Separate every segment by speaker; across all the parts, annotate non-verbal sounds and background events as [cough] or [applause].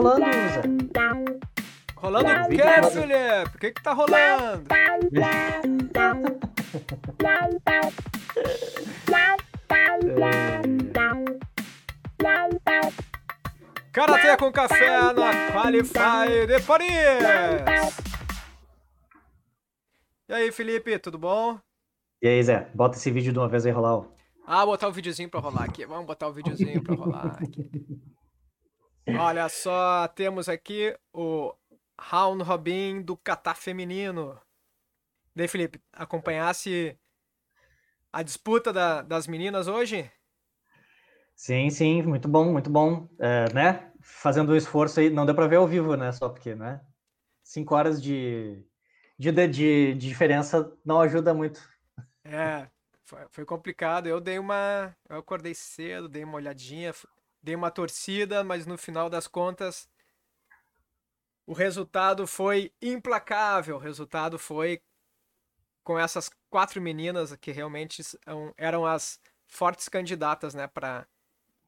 Speaker 1: rolando, Zé?
Speaker 2: Rolando o quê, Felipe? O que que tá rolando? [laughs] Karatê com café na Qualify de Paris! E aí, Felipe, tudo bom?
Speaker 1: E aí, Zé? Bota esse vídeo de uma vez aí rolar. ó.
Speaker 2: Ah, botar o videozinho pra rolar aqui. Vamos botar o videozinho pra rolar aqui. Olha só, temos aqui o Round Robin do Catar Feminino. Daí, Felipe, acompanhasse a disputa da- das meninas hoje?
Speaker 1: Sim, sim, muito bom, muito bom. É, né? Fazendo um esforço aí, não deu pra ver ao vivo, né? Só porque, né? Cinco horas de, de, de, de diferença não ajuda muito.
Speaker 2: É, foi, foi complicado. Eu dei uma. Eu acordei cedo, dei uma olhadinha, dei uma torcida, mas no final das contas, o resultado foi implacável. O resultado foi com essas quatro meninas que realmente eram as fortes candidatas, né, para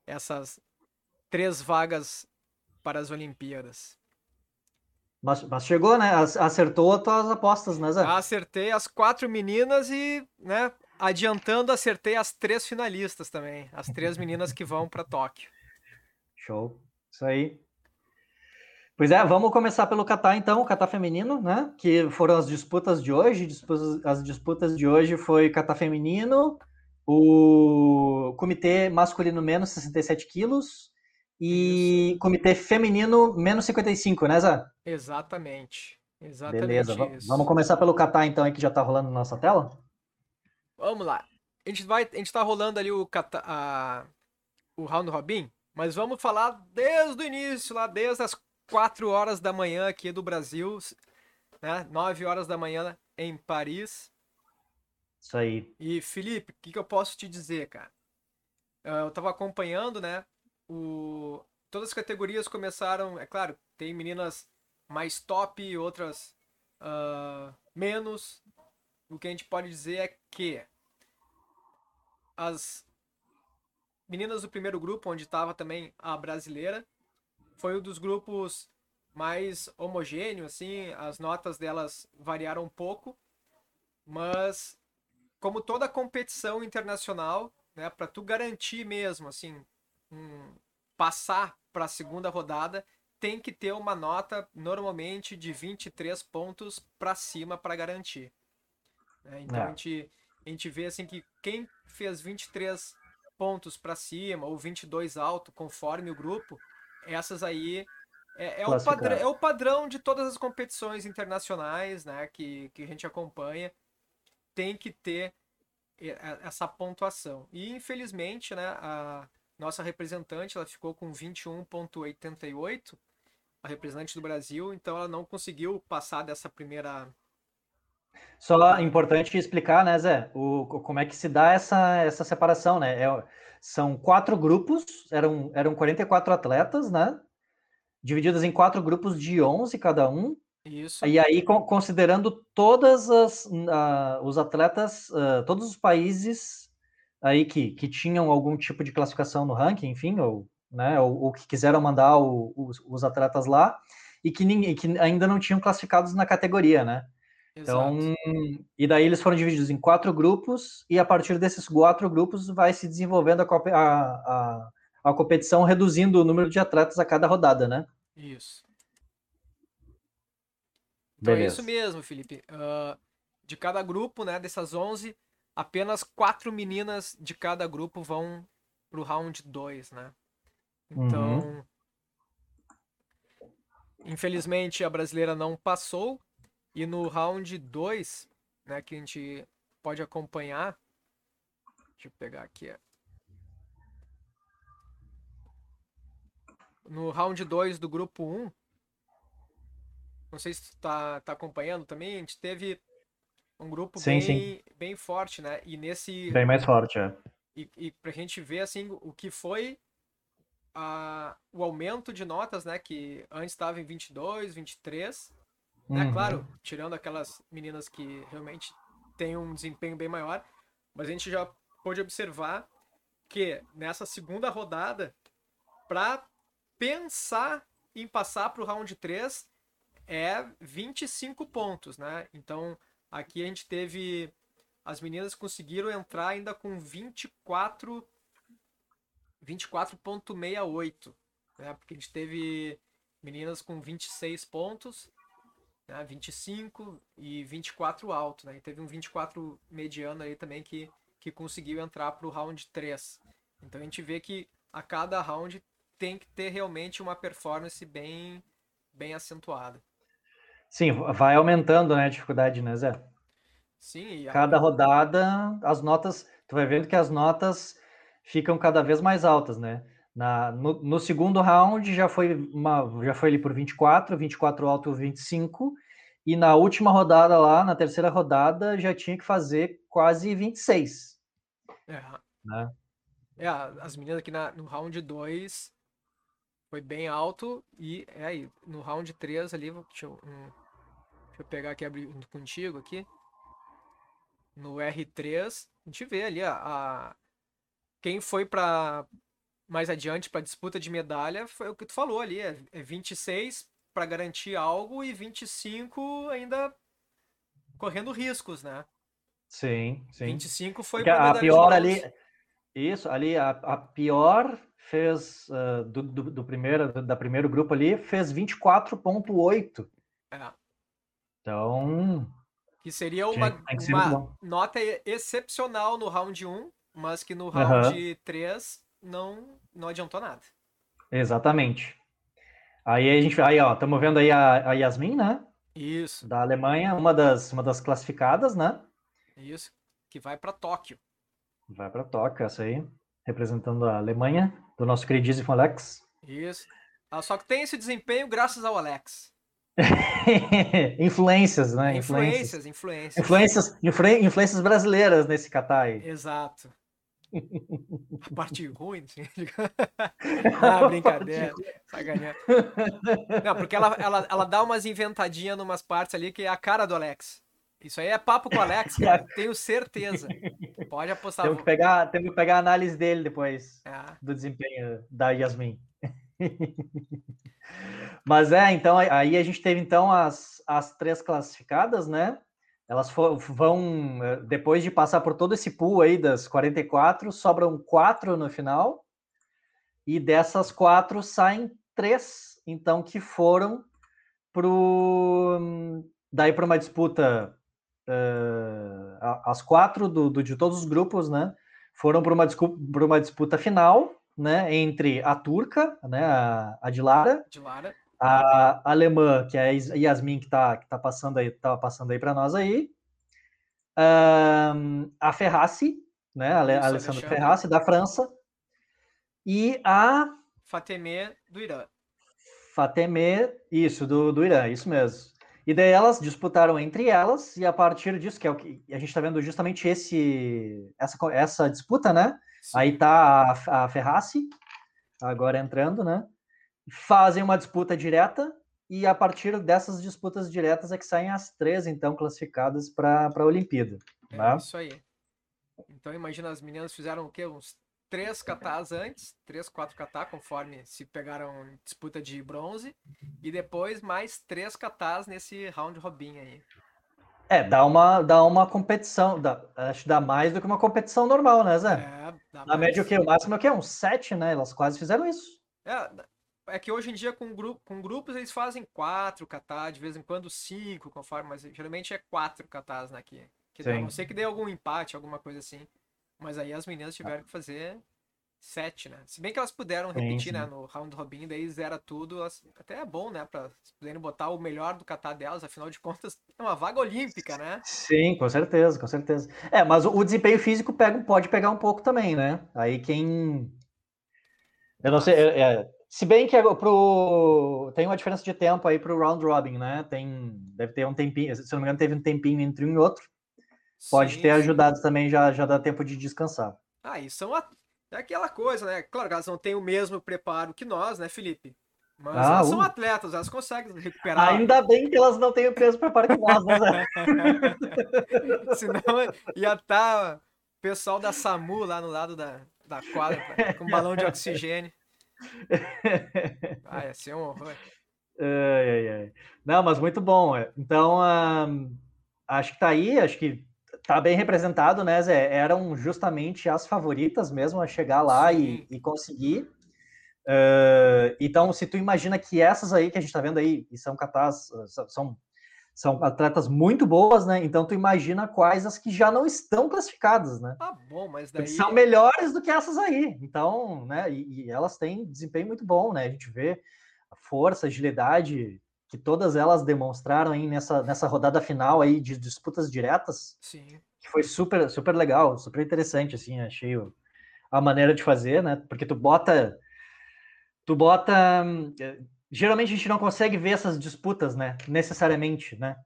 Speaker 2: essas três vagas para as Olimpíadas.
Speaker 1: Mas, mas chegou, né? Ac- Acertou as tuas apostas, né, Zé?
Speaker 2: Acertei as quatro meninas e, né, adiantando, acertei as três finalistas também. As três meninas que vão para Tóquio.
Speaker 1: Show. Isso aí. Pois é, vamos começar pelo Catar então, o Catar feminino, né? Que foram as disputas de hoje. Disputas- As disputas de hoje foi Catar feminino, o comitê masculino menos 67 quilos e comitê feminino menos 55, né, Zé?
Speaker 2: Exatamente. Exatamente
Speaker 1: Beleza.
Speaker 2: isso.
Speaker 1: Vamos começar pelo Catar então, aí que já tá rolando na nossa tela?
Speaker 2: Vamos lá. A gente vai, a gente tá rolando ali o cata- a- o round robin, mas vamos falar desde o início, lá desde as 4 horas da manhã aqui do Brasil, né? 9 horas da manhã em Paris.
Speaker 1: Isso aí.
Speaker 2: E Felipe, o que, que eu posso te dizer, cara? Ah, Eu tava acompanhando, né? O... Todas as categorias começaram, é claro, tem meninas mais top, outras ah, menos. O que a gente pode dizer é que as meninas do primeiro grupo, onde estava também a brasileira, foi um dos grupos mais homogêneo, assim, as notas delas variaram um pouco, mas como toda competição internacional, né, para tu garantir mesmo, assim, um- passar para a segunda rodada, tem que ter uma nota normalmente de 23 pontos para cima para garantir. né? Então
Speaker 1: É.
Speaker 2: a gente a gente vê assim que quem fez 23 pontos para cima ou 22 alto, conforme o grupo, essas aí é, é o padrão, é o padrão de todas as competições internacionais, né, que, que a gente acompanha tem que ter e- a- essa pontuação. E infelizmente, né, a nossa representante, ela ficou com 21.88, a representante do Brasil, então ela não conseguiu passar dessa primeira
Speaker 1: Só importante explicar, né, Zé, o, como é que se dá essa, essa separação, né? É- são quatro grupos, eram, eram 44 atletas, né? Divididos em quatro grupos de 11 cada um.
Speaker 2: isso.
Speaker 1: E aí, con- considerando todas as ah, os atletas, ah, todos os países aí que, que tinham algum tipo de classificação no ranking, enfim, ou, né, ou, ou que quiseram mandar o- os, os atletas lá, e que, ninguém, que ainda não tinham classificados na categoria, né? Então,
Speaker 2: Exato.
Speaker 1: e daí eles foram divididos em quatro grupos, e a partir desses quatro grupos vai se desenvolvendo a, a, a, a competição, reduzindo o número de atletas a cada rodada, né?
Speaker 2: Isso. Então é
Speaker 1: Beleza.
Speaker 2: isso mesmo, Felipe. Ah, de cada grupo, né, dessas 11, apenas quatro meninas de cada grupo vão pro round 2, né? Então, infelizmente a brasileira não passou e no round 2, né, que a gente pode acompanhar, deixa eu pegar aqui. No round 2 do grupo 1, não sei se tu tá, tá acompanhando também, a gente teve um grupo
Speaker 1: Sim,
Speaker 2: bem,
Speaker 1: sim.
Speaker 2: bem forte, né? E nesse
Speaker 1: Bem mais forte, é.
Speaker 2: e, e pra gente ver assim o que foi a, o aumento de notas, né? Que antes estava em 22, 23, né?
Speaker 1: Uhum.
Speaker 2: Claro, tirando aquelas meninas que realmente têm um desempenho bem maior, mas a gente já pôde observar que nessa segunda rodada, para pensar em passar para o round 3 é 25 pontos, né? Então, aqui a gente teve as meninas conseguiram entrar ainda com 24 24.68, né? Porque a gente teve meninas com 26 pontos, né? 25 e 24 alto, né? E teve um 24 mediano aí também que, que conseguiu entrar para o round 3. Então a gente vê que a cada round tem que ter realmente uma performance bem, bem acentuada.
Speaker 1: Sim, vai aumentando né, a dificuldade, né, Zé?
Speaker 2: Sim.
Speaker 1: A... Cada rodada, as notas, tu vai vendo que as notas ficam cada vez mais altas, né? Na, no, no, segundo round já foi uma, já foi ali por 24, 24 alto, 25, e na última rodada lá, na terceira rodada, já tinha que fazer quase 26.
Speaker 2: É. Né? É, as meninas aqui na, no round 2 foi bem alto, e é aí, no round 3 ali, deixa eu, um, deixa eu pegar aqui abrir contigo aqui. No R3, a gente vê ali a, a quem foi para mais adiante para disputa de medalha foi o que tu falou ali, é, é 26 para garantir algo e 25 ainda correndo riscos, né?
Speaker 1: Sim, sim.
Speaker 2: 25 foi
Speaker 1: a pior ali. Isso, ali a, a pior fez uh, do, do, do, primeiro da primeiro grupo ali fez 24.8. É. Então,
Speaker 2: que seria uma, uma nota excepcional no round 1 mas que no round uhum. 3 não, não adiantou nada.
Speaker 1: Exatamente. Aí a gente, aí ó, estamos vendo aí a, a Yasmin, né?
Speaker 2: Isso.
Speaker 1: Da Alemanha, uma das, uma das classificadas, né?
Speaker 2: Isso, que vai para Tóquio.
Speaker 1: Vai para Tóquio, essa aí, representando a Alemanha, do nosso queridíssimo Alex.
Speaker 2: Isso. Ah, só que tem esse desempenho graças ao Alex. [laughs]
Speaker 1: influências, né?
Speaker 2: Influências, influências.
Speaker 1: Influências, influências brasileiras nesse Qatar.
Speaker 2: Exato. A [laughs] parte ruim, assim. [laughs] [laughs] ah, brincadeira. Sacaneando. Não, porque ela, ela, ela dá umas inventadinhas numas partes ali que é a cara do Alex. Isso aí é papo com o Alex, cara. Tenho certeza. Pode apostar.
Speaker 1: Temos que pegar, temos que pegar a análise dele depois é. do desempenho da Yasmin. Mas é, então aí a gente teve então as, as três classificadas, né? Elas vão, eh, depois de passar por todo esse pool aí das 44, sobram quatro no final, e dessas quatro saem três, então, que foram pro, daí para uma disputa, uh, as quatro do, do, de todos os grupos, né, foram para uma, uma disputa final, né, entre a turca, né, a, a Dilara a alemã, que é a Yasmin, que está que tá passando aí, tá passando aí para nós aí. Um, a Ferraci, né? A Isso, Alessandra Ferraci, da França. E a.
Speaker 2: Fatemé, do Irã.
Speaker 1: Fatemé, isso, do, do Irã, isso mesmo. E daí elas disputaram entre elas, e a partir disso, que é o que a gente está vendo justamente esse, essa, essa disputa, né? Sim. Aí tá a, a Ferraci, agora entrando, né? Fazem uma disputa direta e a partir dessas disputas diretas é que saem as três, então, classificadas para a Olimpíada.
Speaker 2: É né? isso aí. Então, imagina, as meninas fizeram o quê? Uns três catás antes, três, quatro catá, conforme se pegaram disputa de bronze, e depois mais três catás nesse round robin aí.
Speaker 1: É, dá uma, dá uma competição, dá, acho que dá mais do que uma competição normal, né, Zé? É, dá Na média o quê? O máximo é o quê? Um sete, né? Elas quase fizeram isso.
Speaker 2: É, é que hoje em dia com, grupo, com grupos eles fazem quatro catar, de vez em quando cinco, conforme, mas geralmente é quatro catás né, aqui. Que dá, não sei que dê algum empate, alguma coisa assim. Mas aí as meninas tiveram que fazer sete, né? Se bem que elas puderam repetir, sim, né, no round robin, daí zera tudo, até é bom, né, para poderem botar o melhor do catar delas, afinal de contas, [laughs] é uma vaga olímpica, né?
Speaker 1: Sim, com certeza, com certeza. É, mas o, desempenho físico pega, pode pegar um pouco também, né? Aí quem eu não sei, é, é se bem que pro... tem uma diferença de tempo aí para o round robin, né? Tem, deve ter um tempinho, se não me engano, teve um tempinho entre um e outro. Pode sim, ter sim. ajudado também, já, já dá tempo de descansar.
Speaker 2: Ah, e são a... é aquela coisa, né? Claro que elas não têm o mesmo preparo que nós, né, Felipe? Mas ah, elas uh. são atletas, elas conseguem recuperar.
Speaker 1: Ainda bem que elas não têm o mesmo preparo que nós, né? [laughs]
Speaker 2: Senão ia estar tá o pessoal da SAMU lá no lado da, da quadra com balão de oxigênio. Ah, ia ser um horror. [laughs]
Speaker 1: Ai, ai, ai. Não, mas muito bom. É. Então, um, acho que tá aí, acho que tá bem representado, né, Zé? Eram justamente as favoritas mesmo a chegar lá e, e, conseguir. Uh, então, se tu imagina que essas aí que a gente tá vendo aí, e são catas, são, são atletas muito boas, né? Então, tu imagina quais as que já não estão classificadas, né?
Speaker 2: Ah, bom, mas daí...
Speaker 1: são melhores do que essas aí. Então, né, e, e elas têm desempenho muito bom, né? A gente vê a força, a agilidade, que todas elas demonstraram aí nessa, nessa rodada final aí de disputas diretas.
Speaker 2: Sim.
Speaker 1: Que foi super, super legal, super interessante, assim, achei a maneira de fazer, né? Porque tu bota. Tu bota. Geralmente a gente não consegue ver essas disputas, né? Necessariamente, né?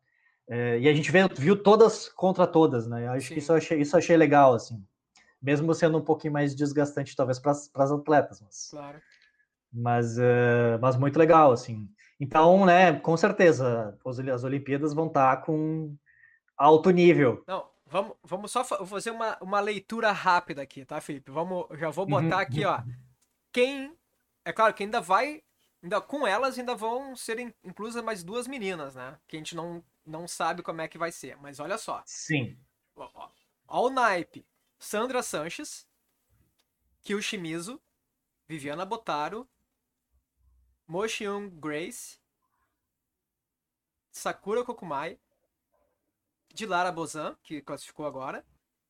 Speaker 1: É, e a gente vê, viu todas contra todas, né? Eu acho Sim. que isso achei, isso achei legal, assim. Mesmo sendo um pouquinho mais desgastante, talvez, para as atletas. Mas,
Speaker 2: claro.
Speaker 1: Mas, uh, mas muito legal, assim. Então, né, com certeza, as Olimpíadas vão estar com alto nível.
Speaker 2: Não, vamos, vamos só fazer uma, uma leitura rápida aqui, tá, Felipe? Vamos, já vou botar aqui, ó. Quem. É claro que ainda vai. Ainda, com elas ainda vão ser inclusas mais duas meninas, né? Que a gente não, não sabe como é que vai ser. Mas olha só.
Speaker 1: Sim.
Speaker 2: Ó, ó, ó o naipe. Sandra Sanches, Kyo Shimizu, Viviana Botaro, Mochion Grace, Sakura Kokumai, Dilara Bozan, que classificou agora,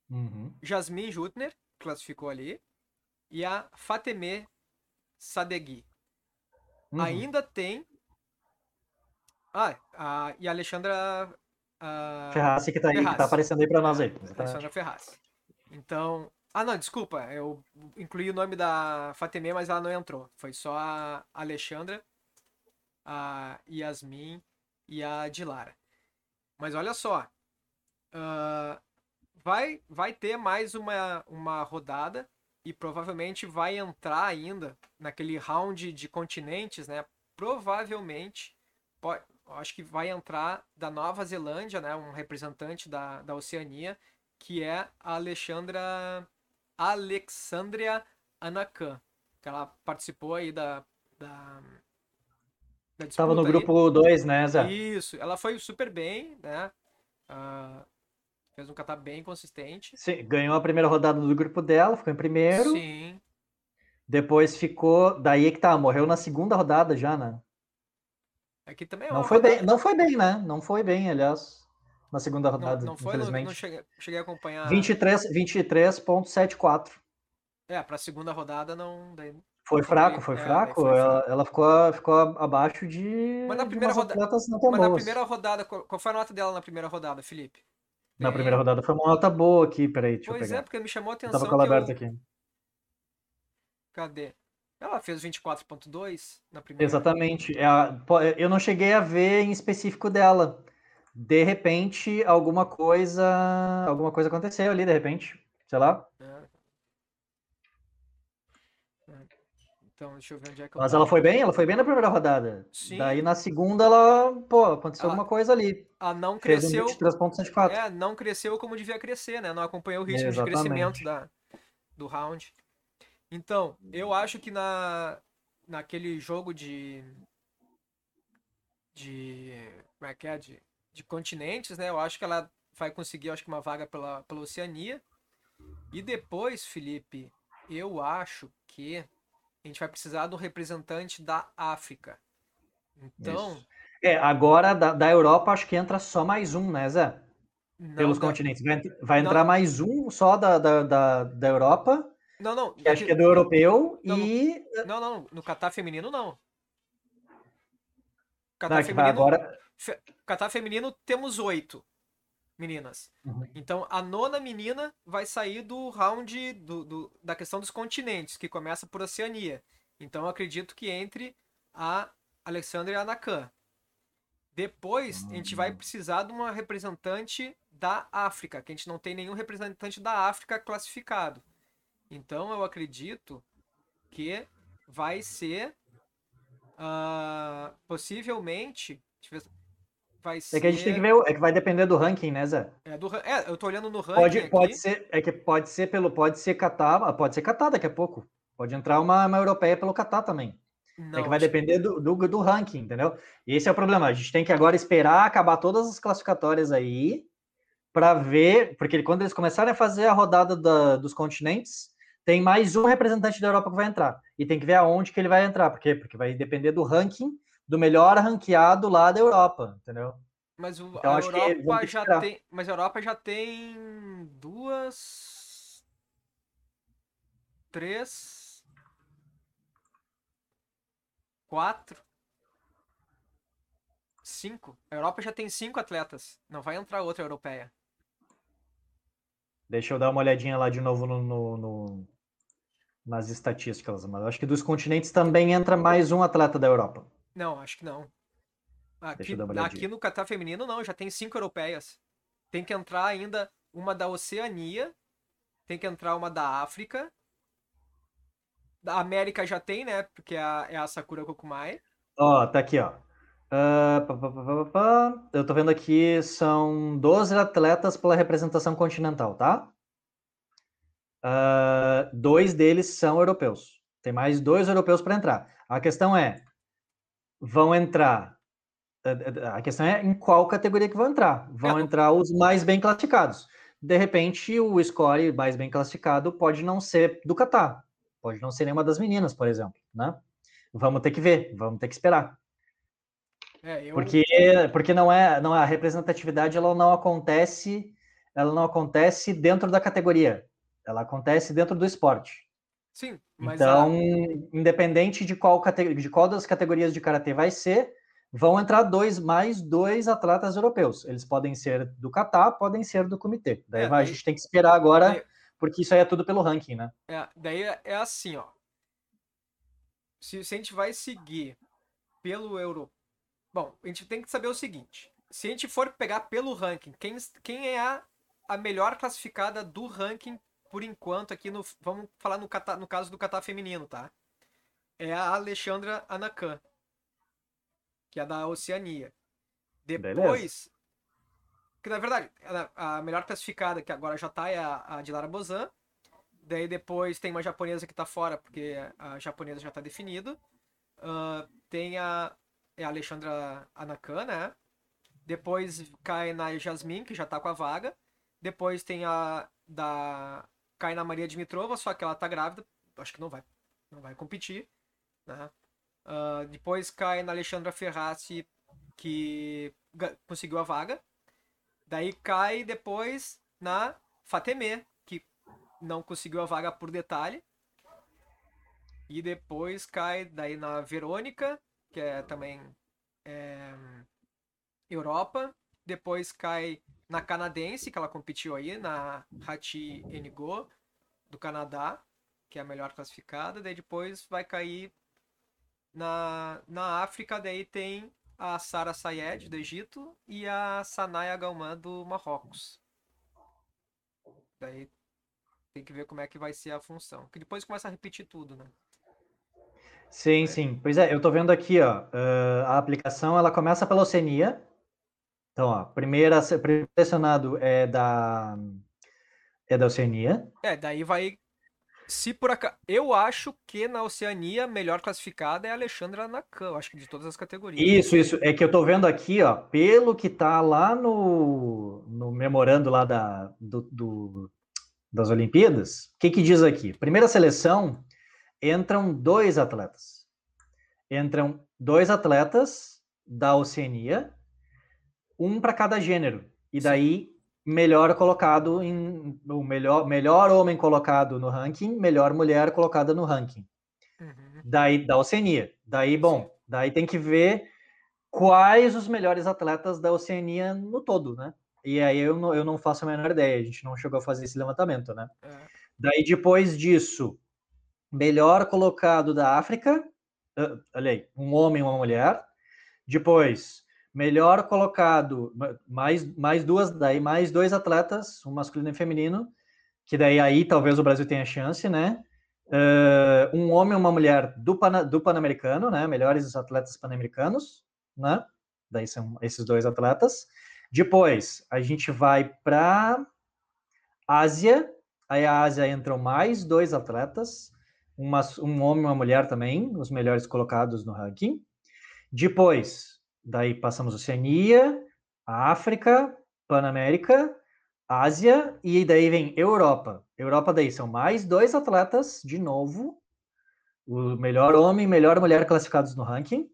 Speaker 1: uhum.
Speaker 2: Jasmine Jutner, classificou ali, e a Fateme Sadegui. Uhum. Ainda tem. Ah, a, e a Alexandra.
Speaker 1: A... Ferraz, que tá, aí, que tá aparecendo aí para nós aí.
Speaker 2: Alexandra Ferraz. Então, ah, não, desculpa. Eu incluí o nome da Fateme, mas ela não entrou. Foi só a Alexandra, a Yasmin e a Dilara. Mas olha só. Uh, vai, vai ter mais uma, uma rodada e provavelmente vai entrar ainda naquele round de continentes, né? Provavelmente, pode, acho que vai entrar da Nova Zelândia, né? Um representante da, da Oceania, que é a Alexandra Alexandria Anakan, que ela participou aí da, da,
Speaker 1: da Tava no grupo 2, né, Zé?
Speaker 2: Isso, ela foi super bem, né? Uh, fez um kata bem consistente.
Speaker 1: Sim, ganhou a primeira rodada do grupo dela, ficou em primeiro.
Speaker 2: Sim.
Speaker 1: Depois ficou. Daí é que tá, morreu na segunda rodada já, né?
Speaker 2: Aqui também é
Speaker 1: não foi rodada... bem, Não foi bem, né? Não foi bem, aliás na segunda rodada, não, não foi, infelizmente. Não,
Speaker 2: não cheguei, cheguei, a acompanhar.
Speaker 1: 23,74. 23
Speaker 2: é, para a segunda rodada não. Daí...
Speaker 1: Foi fraco, foi é, fraco. Foi ela, fraco. ela ficou, ficou abaixo de.
Speaker 2: Mas na primeira, roda... mas na primeira rodada, qual foi a nota dela na primeira rodada, Felipe?
Speaker 1: Na é... primeira rodada foi uma nota boa aqui, peraí, deixa
Speaker 2: pois
Speaker 1: eu pegar.
Speaker 2: é, porque me chamou a atenção.
Speaker 1: Eu tava com ela aberta eu... aqui.
Speaker 2: Cadê? Ela fez 24.2 na primeira.
Speaker 1: Exatamente. É eu não cheguei a ver em específico dela de repente alguma coisa alguma coisa aconteceu ali de repente sei lá é.
Speaker 2: É. então deixa eu ver onde é que
Speaker 1: mas ela foi bem ela foi bem na primeira rodada Sim. daí na segunda ela pô aconteceu alguma coisa ali
Speaker 2: a não cresceu
Speaker 1: um
Speaker 2: é não cresceu como devia crescer né não acompanhou o ritmo Exatamente. de crescimento da do round então eu acho que na naquele jogo de de como é que é de de continentes, né? Eu acho que ela vai conseguir, acho que uma vaga pela, pela Oceania. E depois, Felipe, eu acho que a gente vai precisar do representante da África. Então. Isso.
Speaker 1: É, agora da, da Europa acho que entra só mais um, né, Zé? Não, Pelos continentes. Vai, vai entrar não. mais um só da, da, da, da Europa.
Speaker 2: Não, não.
Speaker 1: Que acho que é do europeu e.
Speaker 2: Não, não, no Catar feminino não.
Speaker 1: Catar feminino. Agora...
Speaker 2: Catar feminino temos oito meninas.
Speaker 1: Uhum.
Speaker 2: Então a nona menina vai sair do round do, do, da questão dos continentes, que começa por Oceania. Então eu acredito que entre a Alexandra e a Anakan. Depois uhum. a gente vai hum. precisar de uma representante da África, que a gente não tem nenhum representante da África classificado. Então eu acredito que vai ser uh, possivelmente vai ser.
Speaker 1: É que a gente tem que ver, é que vai depender do ranking, né, Zé?
Speaker 2: É, do, é eu tô olhando no ranking.
Speaker 1: Pode,
Speaker 2: aqui.
Speaker 1: pode ser, é que pode ser pelo, pode ser catar, pode ser catar daqui a pouco. Pode entrar uma, uma europeia pelo Catar também. Não, é que vai depender do, do, do, ranking, entendeu? E esse é o problema. A gente tem que agora esperar acabar todas as classificatórias aí para ver, porque quando eles começarem a fazer a rodada da, dos continentes, tem mais um representante da Europa que vai entrar. E tem que ver aonde que ele vai entrar. Por quê? Porque vai depender do ranking do melhor ranqueado lá da Europa, entendeu?
Speaker 2: Mas o, então, a Europa já tem, mas a Europa já tem duas, três, quatro, cinco. A Europa já tem cinco atletas. Não vai entrar outra europeia.
Speaker 1: Deixa eu dar uma olhadinha lá de novo no, no, no nas estatísticas, mas acho que dos continentes também entra mais um atleta da Europa.
Speaker 2: Não, acho que não. Aqui, aqui no Catar feminino não, já tem cinco europeias. Tem que entrar ainda uma da Oceania, tem que entrar uma da África. Da América já tem, né? Porque é a, é a Sakura Kokumai.
Speaker 1: Ó, oh, tá aqui, ó. Uh, pá, pá, pá, Eu tô vendo aqui, são 12 atletas pela representação continental, tá? Uh, dois deles são europeus. Tem mais dois europeus para entrar. A questão é: vão entrar. A questão é em qual categoria que vão entrar. Vão é. entrar os mais bem classificados. De repente, o score mais bem classificado pode não ser do Catar. Pode não ser nenhuma das meninas, por exemplo. Né? Vamos ter que ver, vamos ter que esperar. É, eu... Porque, porque não é, não é, a representatividade ela não acontece, ela não acontece dentro da categoria, ela acontece dentro do esporte.
Speaker 2: Sim,
Speaker 1: mas então, a... independente de qual, de qual das categorias de karatê vai ser, vão entrar dois mais dois atletas europeus. Eles podem ser do Catar, podem ser do comitê. Daí, é, daí... a gente tem que esperar agora, daí... porque isso aí é tudo pelo ranking, né?
Speaker 2: É, daí é, é assim, ó. Se, se a gente vai seguir pelo euro, bom, a gente tem que saber o seguinte: se a gente for pegar pelo ranking, quem, quem é a, a melhor classificada do ranking por enquanto, aqui no. Vamos falar no, kata, no caso do kata feminino, tá? É a Alexandra Anakan, que é da Oceania. Depois. Beleza. Que na verdade, a melhor classificada, que agora já tá, é a, a Dilara Bozan. Daí depois tem uma japonesa que tá fora, porque a japonesa já tá definido. Uh, tem a, é a Alexandra Anakan, né? Depois cai na Jasmine, que já tá com a vaga. Depois tem a da cai na Maria Dimitrova, só que ela tá grávida, acho que não vai, não vai competir, né? Uh, depois cai na Alexandra Ferrazzi, que conseguiu a vaga. Daí cai depois na Fateme, que não conseguiu a vaga por detalhe. E depois cai daí na Verônica, que é também é, Europa. Depois cai na canadense, que ela competiu aí, na Hati Enigo, do Canadá, que é a melhor classificada. Daí depois vai cair na, na África, daí tem a Sara Sayed, do Egito, e a Sanaya Galman, do Marrocos. Daí tem que ver como é que vai ser a função. Que depois começa a repetir tudo, né?
Speaker 1: Sim, sim. Pois é, eu tô vendo aqui, ó, a aplicação, ela começa pela Oceania, então, ó, primeira, primeiro selecionado é da é da Oceania.
Speaker 2: É, daí vai se por acaso, eu acho que na Oceania a melhor classificada é a Alexandra Nakan, eu acho que de todas as categorias.
Speaker 1: Isso, isso. É que eu tô vendo aqui, ó, pelo que tá lá no, no memorando lá da, do, do das Olimpíadas, o que que diz aqui? Primeira seleção, entram dois atletas. Entram dois atletas da Oceania um para cada gênero. E daí, melhor colocado em. O melhor, melhor homem colocado no ranking, melhor mulher colocada no ranking. Uhum. Daí, da Oceania. Daí, bom, daí tem que ver quais os melhores atletas da Oceania no todo, né? E aí eu não, eu não faço a menor ideia, a gente não chegou a fazer esse levantamento, né? É. Daí, depois disso, melhor colocado da África, uh, olha aí, um homem e uma mulher. Depois, melhor colocado, mais, mais duas, daí mais dois atletas, um masculino e feminino, que daí aí talvez o Brasil tenha chance, né? Uh, um homem e uma mulher do, Pan, do Pan-Americano, né? Melhores atletas pan-americanos, né? Daí são esses dois atletas. Depois a gente vai para Ásia, aí a Ásia entram mais dois atletas. uma, um homem e uma mulher também, os melhores colocados no ranking. Depois, daí passamos Oceania, África, Panamérica, Ásia e daí vem Europa. Europa daí são mais dois atletas de novo, o melhor homem e melhor mulher classificados no ranking.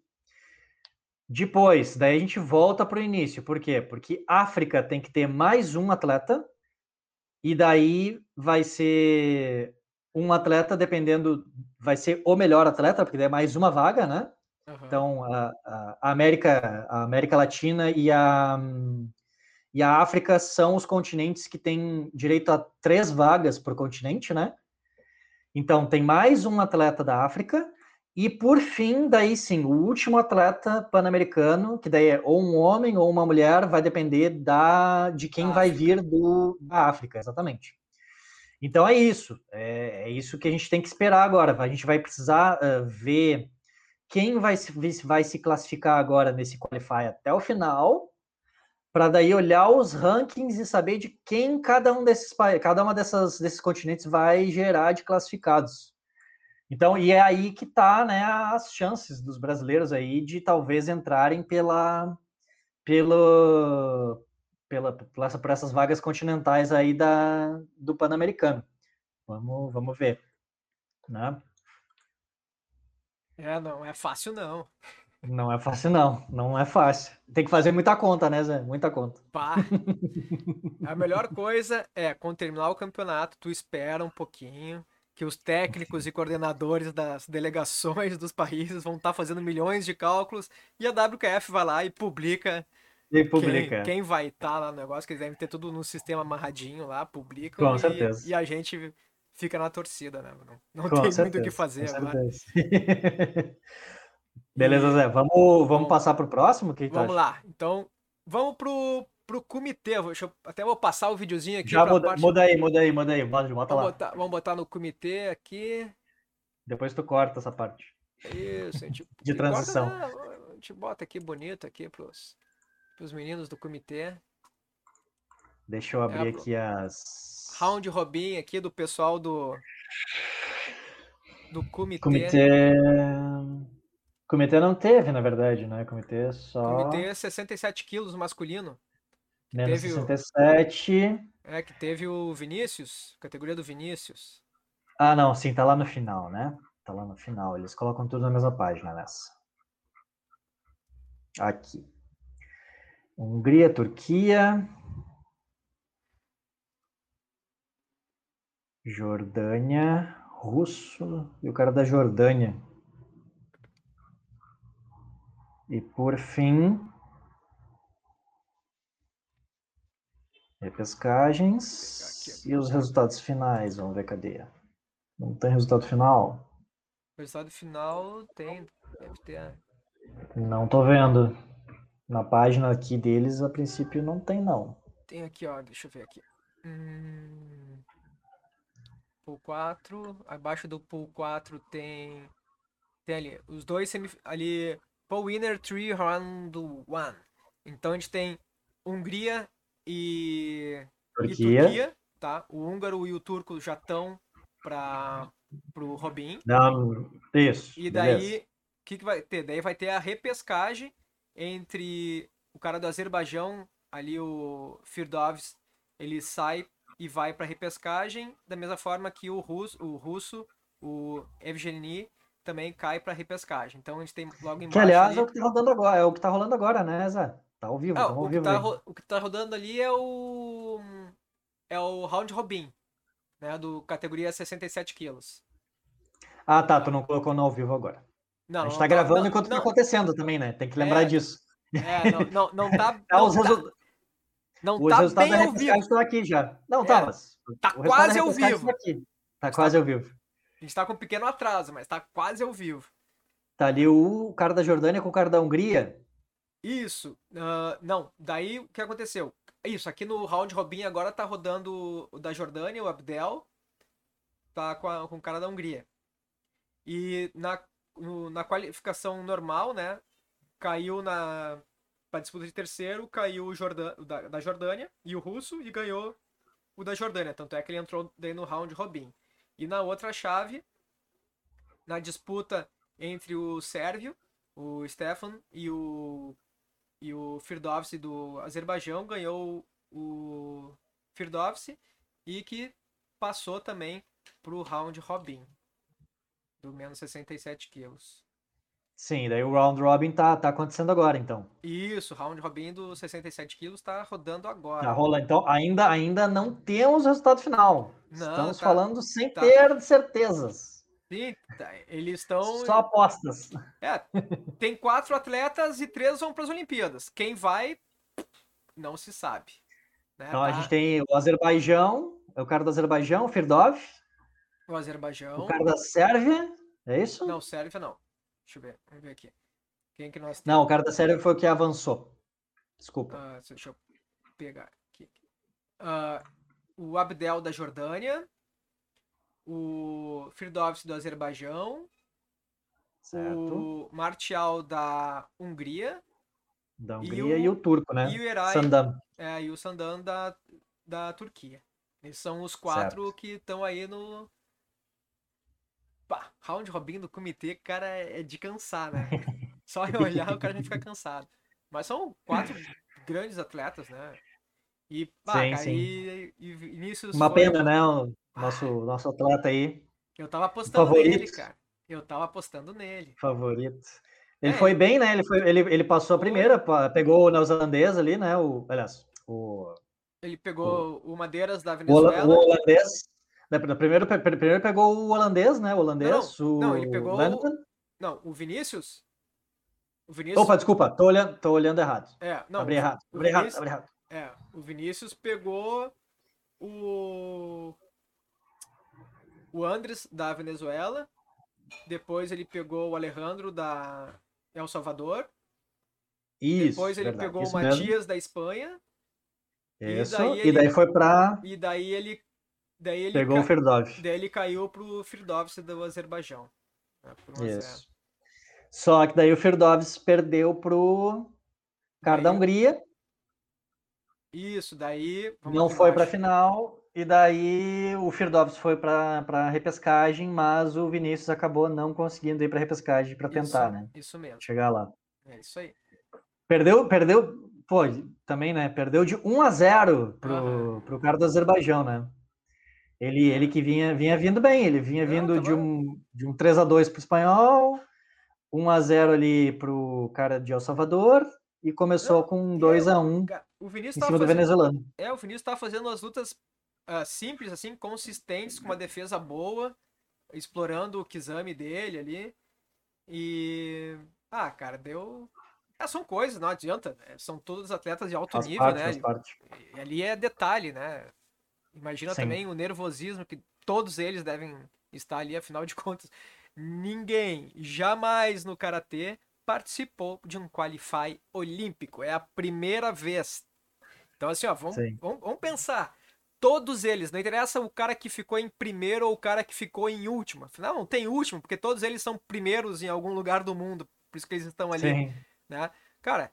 Speaker 1: Depois, daí a gente volta para o início. Por quê? Porque África tem que ter mais um atleta, e daí vai ser um atleta, dependendo, vai ser o melhor atleta, porque daí é mais uma vaga, né? Uhum. Então, a, a, América, a América Latina e a, e a África são os continentes que têm direito a três vagas por continente, né? Então, tem mais um atleta da África, e por fim, daí sim, o último atleta pan-americano, que daí é ou um homem ou uma mulher, vai depender da, de quem vai vir do, da África, exatamente. Então é isso, é, é, isso que a gente tem que esperar agora. A gente vai precisar uh, ver quem vai se, vai se classificar agora nesse qualify até o final, para daí olhar os rankings e saber de quem cada um desses cada uma dessas desses continentes vai gerar de classificados. Então, e é aí que tá, né, as chances dos brasileiros aí de talvez entrarem pela pelo pela, essa, por essas vagas continentais aí da do Pan-Americano. Vamos, vamos ver, né?
Speaker 2: É, não é fácil não.
Speaker 1: Não é fácil, não. Não é fácil. Tem que fazer muita conta, né, Zé? Muita conta.
Speaker 2: Pá. [laughs] A melhor coisa é, quando terminar o campeonato, tu espera um pouquinho, que os técnicos e coordenadores das delegações dos países vão estar tá fazendo milhões de cálculos e a WKF vai lá e publica.
Speaker 1: E publica.
Speaker 2: Quem, quem vai estar tá lá no negócio, que eles devem ter tudo no sistema amarradinho lá, publica.
Speaker 1: Com e, certeza.
Speaker 2: E a gente fica na torcida, né? Não, não tem certeza, muito o que fazer agora. [laughs]
Speaker 1: Beleza, Zé. Vamos, vamos passar para o próximo? Que
Speaker 2: vamos lá. Então, vamos pro, pro comitê. Deixa eu, até vou passar o videozinho aqui.
Speaker 1: Já muda, parte... muda aí, muda aí, muda aí. Bota, bota
Speaker 2: vamos
Speaker 1: lá.
Speaker 2: Botar, vamos botar no comitê aqui.
Speaker 1: Depois tu corta essa parte.
Speaker 2: Isso, a gente, [laughs]
Speaker 1: De transição.
Speaker 2: Corta, né? a gente bota aqui bonito aqui pros, pros meninos do comitê.
Speaker 1: Deixa eu abrir é, aqui as.
Speaker 2: Round Robin aqui do pessoal do. Do comitê.
Speaker 1: Comitê. Comitê não teve, na verdade, né? Comitê só.
Speaker 2: Comitê 67 quilos masculino.
Speaker 1: Menos teve 67.
Speaker 2: O... É, que teve o Vinícius, categoria do Vinícius.
Speaker 1: Ah, não, sim, tá lá no final, né? Tá lá no final. Eles colocam tudo na mesma página nessa. Aqui. Hungria, Turquia. Jordânia, russo e o cara da Jordânia. E por fim, repescagens e os resultados finais. Vamos ver cadê. Não tem resultado final?
Speaker 2: O resultado final tem, deve ter. Né?
Speaker 1: Não tô vendo. Na página aqui deles, a princípio, não tem, não.
Speaker 2: Tem aqui, ó. Deixa eu ver aqui. Hum, pool 4. Abaixo do pool 4 tem. Tem ali. Os dois semif... ali Paul Winner 3 Round 1. Então a gente tem Hungria e Turquia. e Turquia, tá? O húngaro e o turco já estão para pro Robin.
Speaker 1: Não, isso.
Speaker 2: E daí o que, que vai ter? Daí vai ter a repescagem entre o cara do Azerbaijão, ali o Firdovs, ele sai e vai para repescagem, da mesma forma que o russo, o russo, o Evgeny também cai para repescagem. Então a gente tem logo embaixo.
Speaker 1: Que aliás
Speaker 2: ali...
Speaker 1: é o que tá rodando agora, é o que tá rolando agora, né, Zé? Tá ao vivo,
Speaker 2: ah,
Speaker 1: tá ao
Speaker 2: o,
Speaker 1: vivo
Speaker 2: que tá, o que tá rodando ali é o é o round robin, né, do categoria 67 quilos.
Speaker 1: Ah, tá, tu não colocou no ao vivo agora. Não, a gente tá gravando não, enquanto tá não, tá acontecendo também, né? Tem que lembrar
Speaker 2: é,
Speaker 1: disso.
Speaker 2: É, não, não, não tá. [laughs] Não, os,
Speaker 1: resu...
Speaker 2: não os tá bem ao vivo.
Speaker 1: estão aqui já. Não, tá, é, mas.
Speaker 2: Tá quase ao vivo.
Speaker 1: Tá, tá quase ao vivo.
Speaker 2: A gente tá com um pequeno atraso, mas tá quase ao vivo.
Speaker 1: Tá ali o cara da Jordânia com o cara da Hungria.
Speaker 2: Isso. Uh, não, daí o que aconteceu? Isso, aqui no round Robin agora tá rodando o da Jordânia, o Abdel, tá com, a, com o cara da Hungria. E na, no, na qualificação normal, né, caiu na para disputa de terceiro, caiu o, Jordan, da, da Jordânia e o russo e ganhou o da Jordânia. Tanto é que ele entrou daí no round Robin. E na outra chave, na disputa entre o Sérvio, o Stefan e o e o Firdovsi do Azerbaijão ganhou o Firdovsi e que passou também para o round robin do menos 67 quilos.
Speaker 1: Sim, daí o round robin tá, tá acontecendo agora, então.
Speaker 2: Isso, round robin do 67 quilos tá rodando agora.
Speaker 1: Tá rolando. Então, ainda, ainda não temos o resultado final.
Speaker 2: Não,
Speaker 1: Estamos
Speaker 2: tá-
Speaker 1: falando sem
Speaker 2: tá.
Speaker 1: ter certezas.
Speaker 2: Sim, tá, eles estão. [laughs]
Speaker 1: Só apostas.
Speaker 2: É, tem quatro atletas e três vão para as Olimpíadas. Quem vai, não se sabe. né?
Speaker 1: Então, a
Speaker 2: Tá?
Speaker 1: gente tem o Azerbaijão, é o cara do Azerbaijão, o Firdov,
Speaker 2: o Azerbaijão.
Speaker 1: o cara da Sérvia, é isso?
Speaker 2: Não, Sérvia não. Deixa eu ver, vamos ver aqui. Quem que nós?
Speaker 1: Não, o cara da Sérvia foi o que avançou. Desculpa.
Speaker 2: Ah, deixa eu pegar aqui. Ah, o Abdel da Jordânia, o Firdovsi do Azerbaijão,
Speaker 1: certo.
Speaker 2: o Martial da Hungria
Speaker 1: Da
Speaker 2: e
Speaker 1: Hungria e
Speaker 2: o-
Speaker 1: o, turco, né?
Speaker 2: e o Eray
Speaker 1: Sandam.
Speaker 2: é, e o Sandan da, da Turquia. Eles são os quatro que estão aí no. Round robin do comitê, cara, é é de cansar, né? [laughs] Só em olhar o cara já fica cansado. Mas são quatro grandes atletas, né? E, pá,
Speaker 1: Sim,
Speaker 2: cara,
Speaker 1: sim.
Speaker 2: E, e Vinícius
Speaker 1: Uma
Speaker 2: foi-
Speaker 1: pena, né? O nosso, nosso atleta aí,
Speaker 2: Eu tava apostando
Speaker 1: Favorito.
Speaker 2: nele, cara. Eu tava apostando nele.
Speaker 1: favorito. Ele
Speaker 2: É,
Speaker 1: foi bem, né? Ele, foi, ele, ele passou a primeira, pegou o neozelandês ali, né? O, aliás, o,
Speaker 2: Ele pegou o Madeiras da
Speaker 1: o,
Speaker 2: Venezuela.
Speaker 1: o holandês. Né, Primeiro, primeiro pegou o holandês, né? O holandês. o
Speaker 2: não, ele pegou o-
Speaker 1: Landman.
Speaker 2: Não, o Vinícius. O Vinícius.
Speaker 1: Opa, desculpa, tô olhando, tô olhando errado.
Speaker 2: É, não,
Speaker 1: abri
Speaker 2: o-
Speaker 1: errado,
Speaker 2: o
Speaker 1: abri errado,
Speaker 2: Vinícius-
Speaker 1: abri errado.
Speaker 2: É, o Vinícius pegou o o Andres da Venezuela, depois ele pegou o Alejandro da El Salvador,
Speaker 1: Isso,
Speaker 2: depois ele
Speaker 1: verdade,
Speaker 2: pegou o
Speaker 1: isso mesmo.
Speaker 2: Matias da Espanha e
Speaker 1: Isso,
Speaker 2: daí
Speaker 1: e daí
Speaker 2: ele-
Speaker 1: foi pra.
Speaker 2: e daí ele daí ele
Speaker 1: Pegou
Speaker 2: ca-
Speaker 1: o Firdov.
Speaker 2: daí ele caiu pro Firdovsi do Azerbaijão. né.
Speaker 1: Isso. Só que daí o Firdovs perdeu pro cara da
Speaker 2: Daí-
Speaker 1: Hungria,
Speaker 2: Isso, daí
Speaker 1: não foi para final, e daí o Firdovs foi para repescagem, mas o Vinícius acabou não conseguindo ir para repescagem para tentar,
Speaker 2: isso,
Speaker 1: né?
Speaker 2: Isso mesmo.
Speaker 1: Chegar lá.
Speaker 2: É isso aí.
Speaker 1: Perdeu, perdeu, pô, também, né? Perdeu de 1 a 0 pro,
Speaker 2: Aham.
Speaker 1: pro cara do Azerbaijão, né? Ele, ele que vinha, vinha vindo bem, ele vinha
Speaker 2: Não,
Speaker 1: vindo de
Speaker 2: tava-
Speaker 1: um, de um 3 a 2 pro espanhol, 1 a 0 ali pro cara de El Salvador e começou
Speaker 2: Não,
Speaker 1: com
Speaker 2: e
Speaker 1: 2
Speaker 2: é,
Speaker 1: a 1
Speaker 2: Cara, O Vinícius
Speaker 1: em cima do
Speaker 2: fazendo,
Speaker 1: venezuelano.
Speaker 2: é, o Vinícius tava fazendo as lutas ah, simples, assim, consistentes, com uma defesa boa, explorando o Kizami dele ali. E. Ah, cara, deu. Ah, são coisas, não adianta. né? São todos atletas de alto
Speaker 1: Faz
Speaker 2: nível,
Speaker 1: parte,
Speaker 2: né? E ali é detalhe, né? Imagina
Speaker 1: Sim.
Speaker 2: também o nervosismo que todos eles devem estar ali, afinal de contas. Ninguém jamais no karatê participou de um qualify olímpico. É a primeira vez. Então, assim, ó, vamos, vamos, vamos pensar. Todos eles, não interessa o cara que ficou em primeiro ou o cara que ficou em último. Afinal, não tem último, porque todos eles são primeiros em algum lugar do mundo. Por isso que eles estão ali
Speaker 1: Sim.
Speaker 2: né? Cara,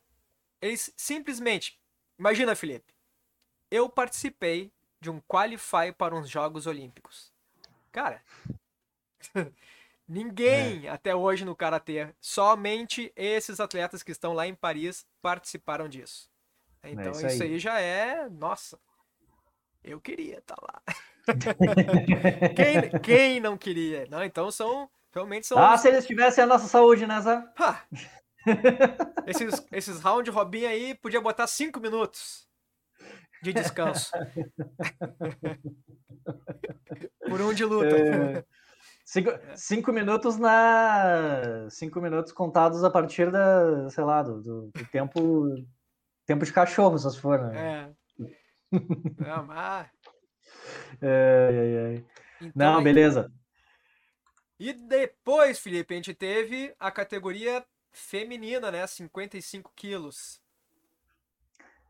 Speaker 2: eles simplesmente. Imagina, Felipe. Eu participei de um qualify para uns Jogos Olímpicos. Cara, [laughs] ninguém
Speaker 1: É.
Speaker 2: até hoje no karatê, somente esses atletas que estão lá em Paris participaram disso. Então
Speaker 1: isso
Speaker 2: isso
Speaker 1: aí.
Speaker 2: aí já é, nossa. Eu queria estar lá. [laughs] Quem, quem não queria? Não, então são realmente são
Speaker 1: Ah,
Speaker 2: os-
Speaker 1: se eles tivessem a nossa saúde, né, Zé?
Speaker 2: Esses, esses round robin aí podia botar cinco minutos de descanso. [laughs] Por um de luta.
Speaker 1: É, cinco, cinco minutos na. Cinco minutos contados a partir da, sei lá, do, do- do tempo. Tempo de cachorro, se for, né?
Speaker 2: É. [laughs] Não, mas-
Speaker 1: Ai, ai, ai.
Speaker 2: então
Speaker 1: Não, beleza.
Speaker 2: E depois, Felipe, a gente teve a categoria feminina, né? 55 quilos.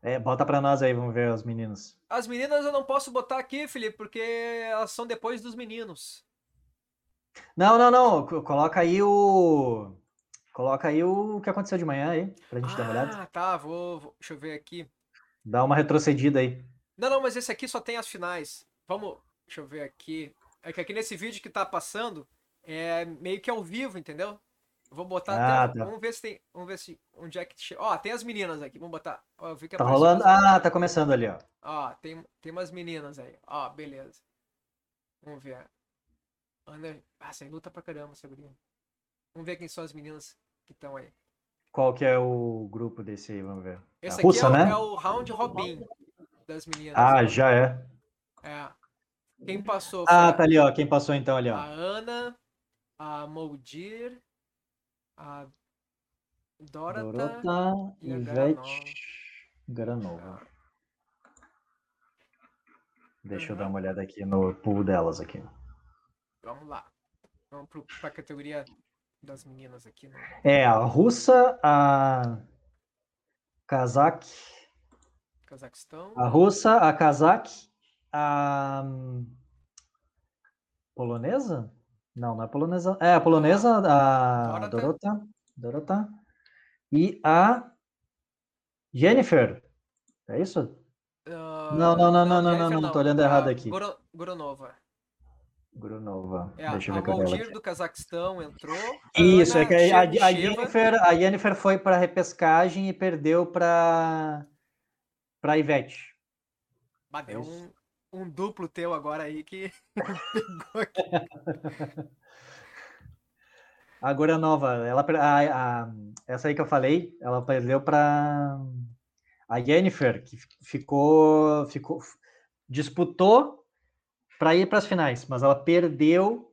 Speaker 1: É, bota pra nós aí, vamos ver os meninos.
Speaker 2: As meninas eu não posso botar aqui, Felipe, porque elas são depois dos meninos.
Speaker 1: Não, não, não. co- Coloca aí o. Coloca aí o que aconteceu de manhã aí, pra gente dar uma olhada.
Speaker 2: Ah, tá, vou, vou- Deixa eu ver aqui.
Speaker 1: Dá uma retrocedida aí.
Speaker 2: Não, não, mas esse aqui só tem as finais. Vamos. Deixa eu ver aqui. É que aqui nesse vídeo que tá passando, é meio que ao vivo, entendeu? Vou botar
Speaker 1: Ah,
Speaker 2: até.
Speaker 1: tá.
Speaker 2: Vamos ver se tem. Vamos ver se. Onde é que. Ó, tem as meninas aqui. Vamos botar. Ó, eu vi que
Speaker 1: Tá
Speaker 2: apareceu
Speaker 1: rolando? Ah, tá começando ali, ó.
Speaker 2: Ó, tem, tem umas meninas aí. Ó, beleza. Vamos ver. Ana. Ah, você luta pra caramba, guria. Vamos ver quem são as meninas que estão aí.
Speaker 1: Qual que é o grupo desse aí? Vamos ver.
Speaker 2: Esse
Speaker 1: a
Speaker 2: aqui
Speaker 1: russa,
Speaker 2: é, o-
Speaker 1: né?
Speaker 2: é o round robin das meninas.
Speaker 1: Ah, já é.
Speaker 2: É. Quem passou
Speaker 1: Ah, tá ali, ó. Quem passou então ali,
Speaker 2: a
Speaker 1: ó.
Speaker 2: Ana, a Moldir, a Dorota.
Speaker 1: Dorota,
Speaker 2: e a
Speaker 1: Ivete, Garanova. Deixa eu
Speaker 2: Uhum.
Speaker 1: dar uma olhada aqui no pool delas aqui.
Speaker 2: Vamos lá. Vamos pro, pra categoria das meninas aqui. né?
Speaker 1: É a russa, a Kazakh,
Speaker 2: Cazaquistão.
Speaker 1: a russa, a Kazakh, a hum, polonesa? Não, não é polonesa. É a polonesa, a
Speaker 2: Dorota.
Speaker 1: Dorota, e a Jennifer. É isso?
Speaker 2: Ah,
Speaker 1: Não, não, não, não, não,
Speaker 2: Jennifer
Speaker 1: não, tô olhando errado
Speaker 2: A
Speaker 1: aqui.
Speaker 2: Goro- Goronova.
Speaker 1: Grunova.
Speaker 2: É,
Speaker 1: Deixa eu
Speaker 2: a
Speaker 1: ver
Speaker 2: Maldir
Speaker 1: aqui.
Speaker 2: do Cazaquistão entrou. a
Speaker 1: Isso, é
Speaker 2: Ana
Speaker 1: que a, a- a Jennifer, a Jennifer foi para repescagem e perdeu para para Ivete.
Speaker 2: Bah, deu
Speaker 1: É
Speaker 2: um, um duplo teu agora aí que [laughs] pegou aqui. [laughs]
Speaker 1: A Goranova, ela a, a- essa aí que eu falei, ela perdeu para a Jennifer, que fi- ficou ficou disputou para ir para as finais, mas ela perdeu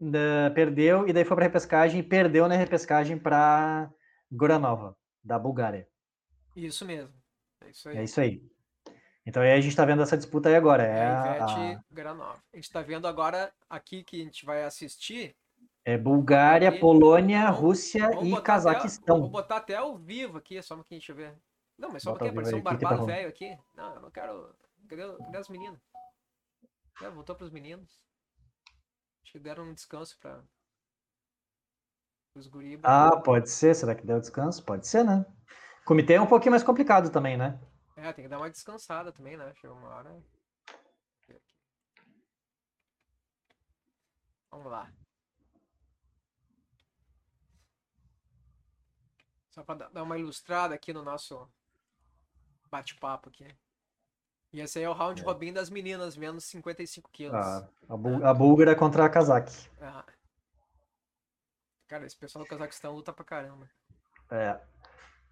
Speaker 1: da- perdeu e daí foi para repescagem e perdeu na repescagem para Goranova, da Bulgária.
Speaker 2: Isso mesmo. É isso aí.
Speaker 1: É isso aí. Então aí a gente tá vendo essa disputa aí agora. É,
Speaker 2: É a
Speaker 1: a,
Speaker 2: Ivete Granova. A gente tá vendo agora aqui que a gente vai assistir.
Speaker 1: é Bulgária. Polônia,
Speaker 2: Vamos-
Speaker 1: Rússia
Speaker 2: Vamos
Speaker 1: e
Speaker 2: botar até-
Speaker 1: Cazaquistão.
Speaker 2: vou botar até ao vivo aqui, só pouquinho, deixa eu ver. Não, mas só
Speaker 1: Bota vivo
Speaker 2: apareceu um
Speaker 1: que que tá
Speaker 2: barbado velho aqui. Não, eu não quero. Cadê, as meninas? É, voltou pros meninos. Acho que deram um descanso pra. Os guri.
Speaker 1: Ah, pode ser. Será que deu descanso? Pode ser, né? Comitê é um pouquinho mais complicado também, né?
Speaker 2: É, tem que dar uma descansada também, né? Chegou uma hora. Vamos lá. Só para dar uma ilustrada aqui no nosso bate-papo aqui. E esse aí é o round
Speaker 1: É.
Speaker 2: robin das meninas, menos 55 quilos.
Speaker 1: A, a, bul- a búlgara contra a cazaque.
Speaker 2: Ah. Cara, esse pessoal do Cazaquistão luta pra caramba.
Speaker 1: É.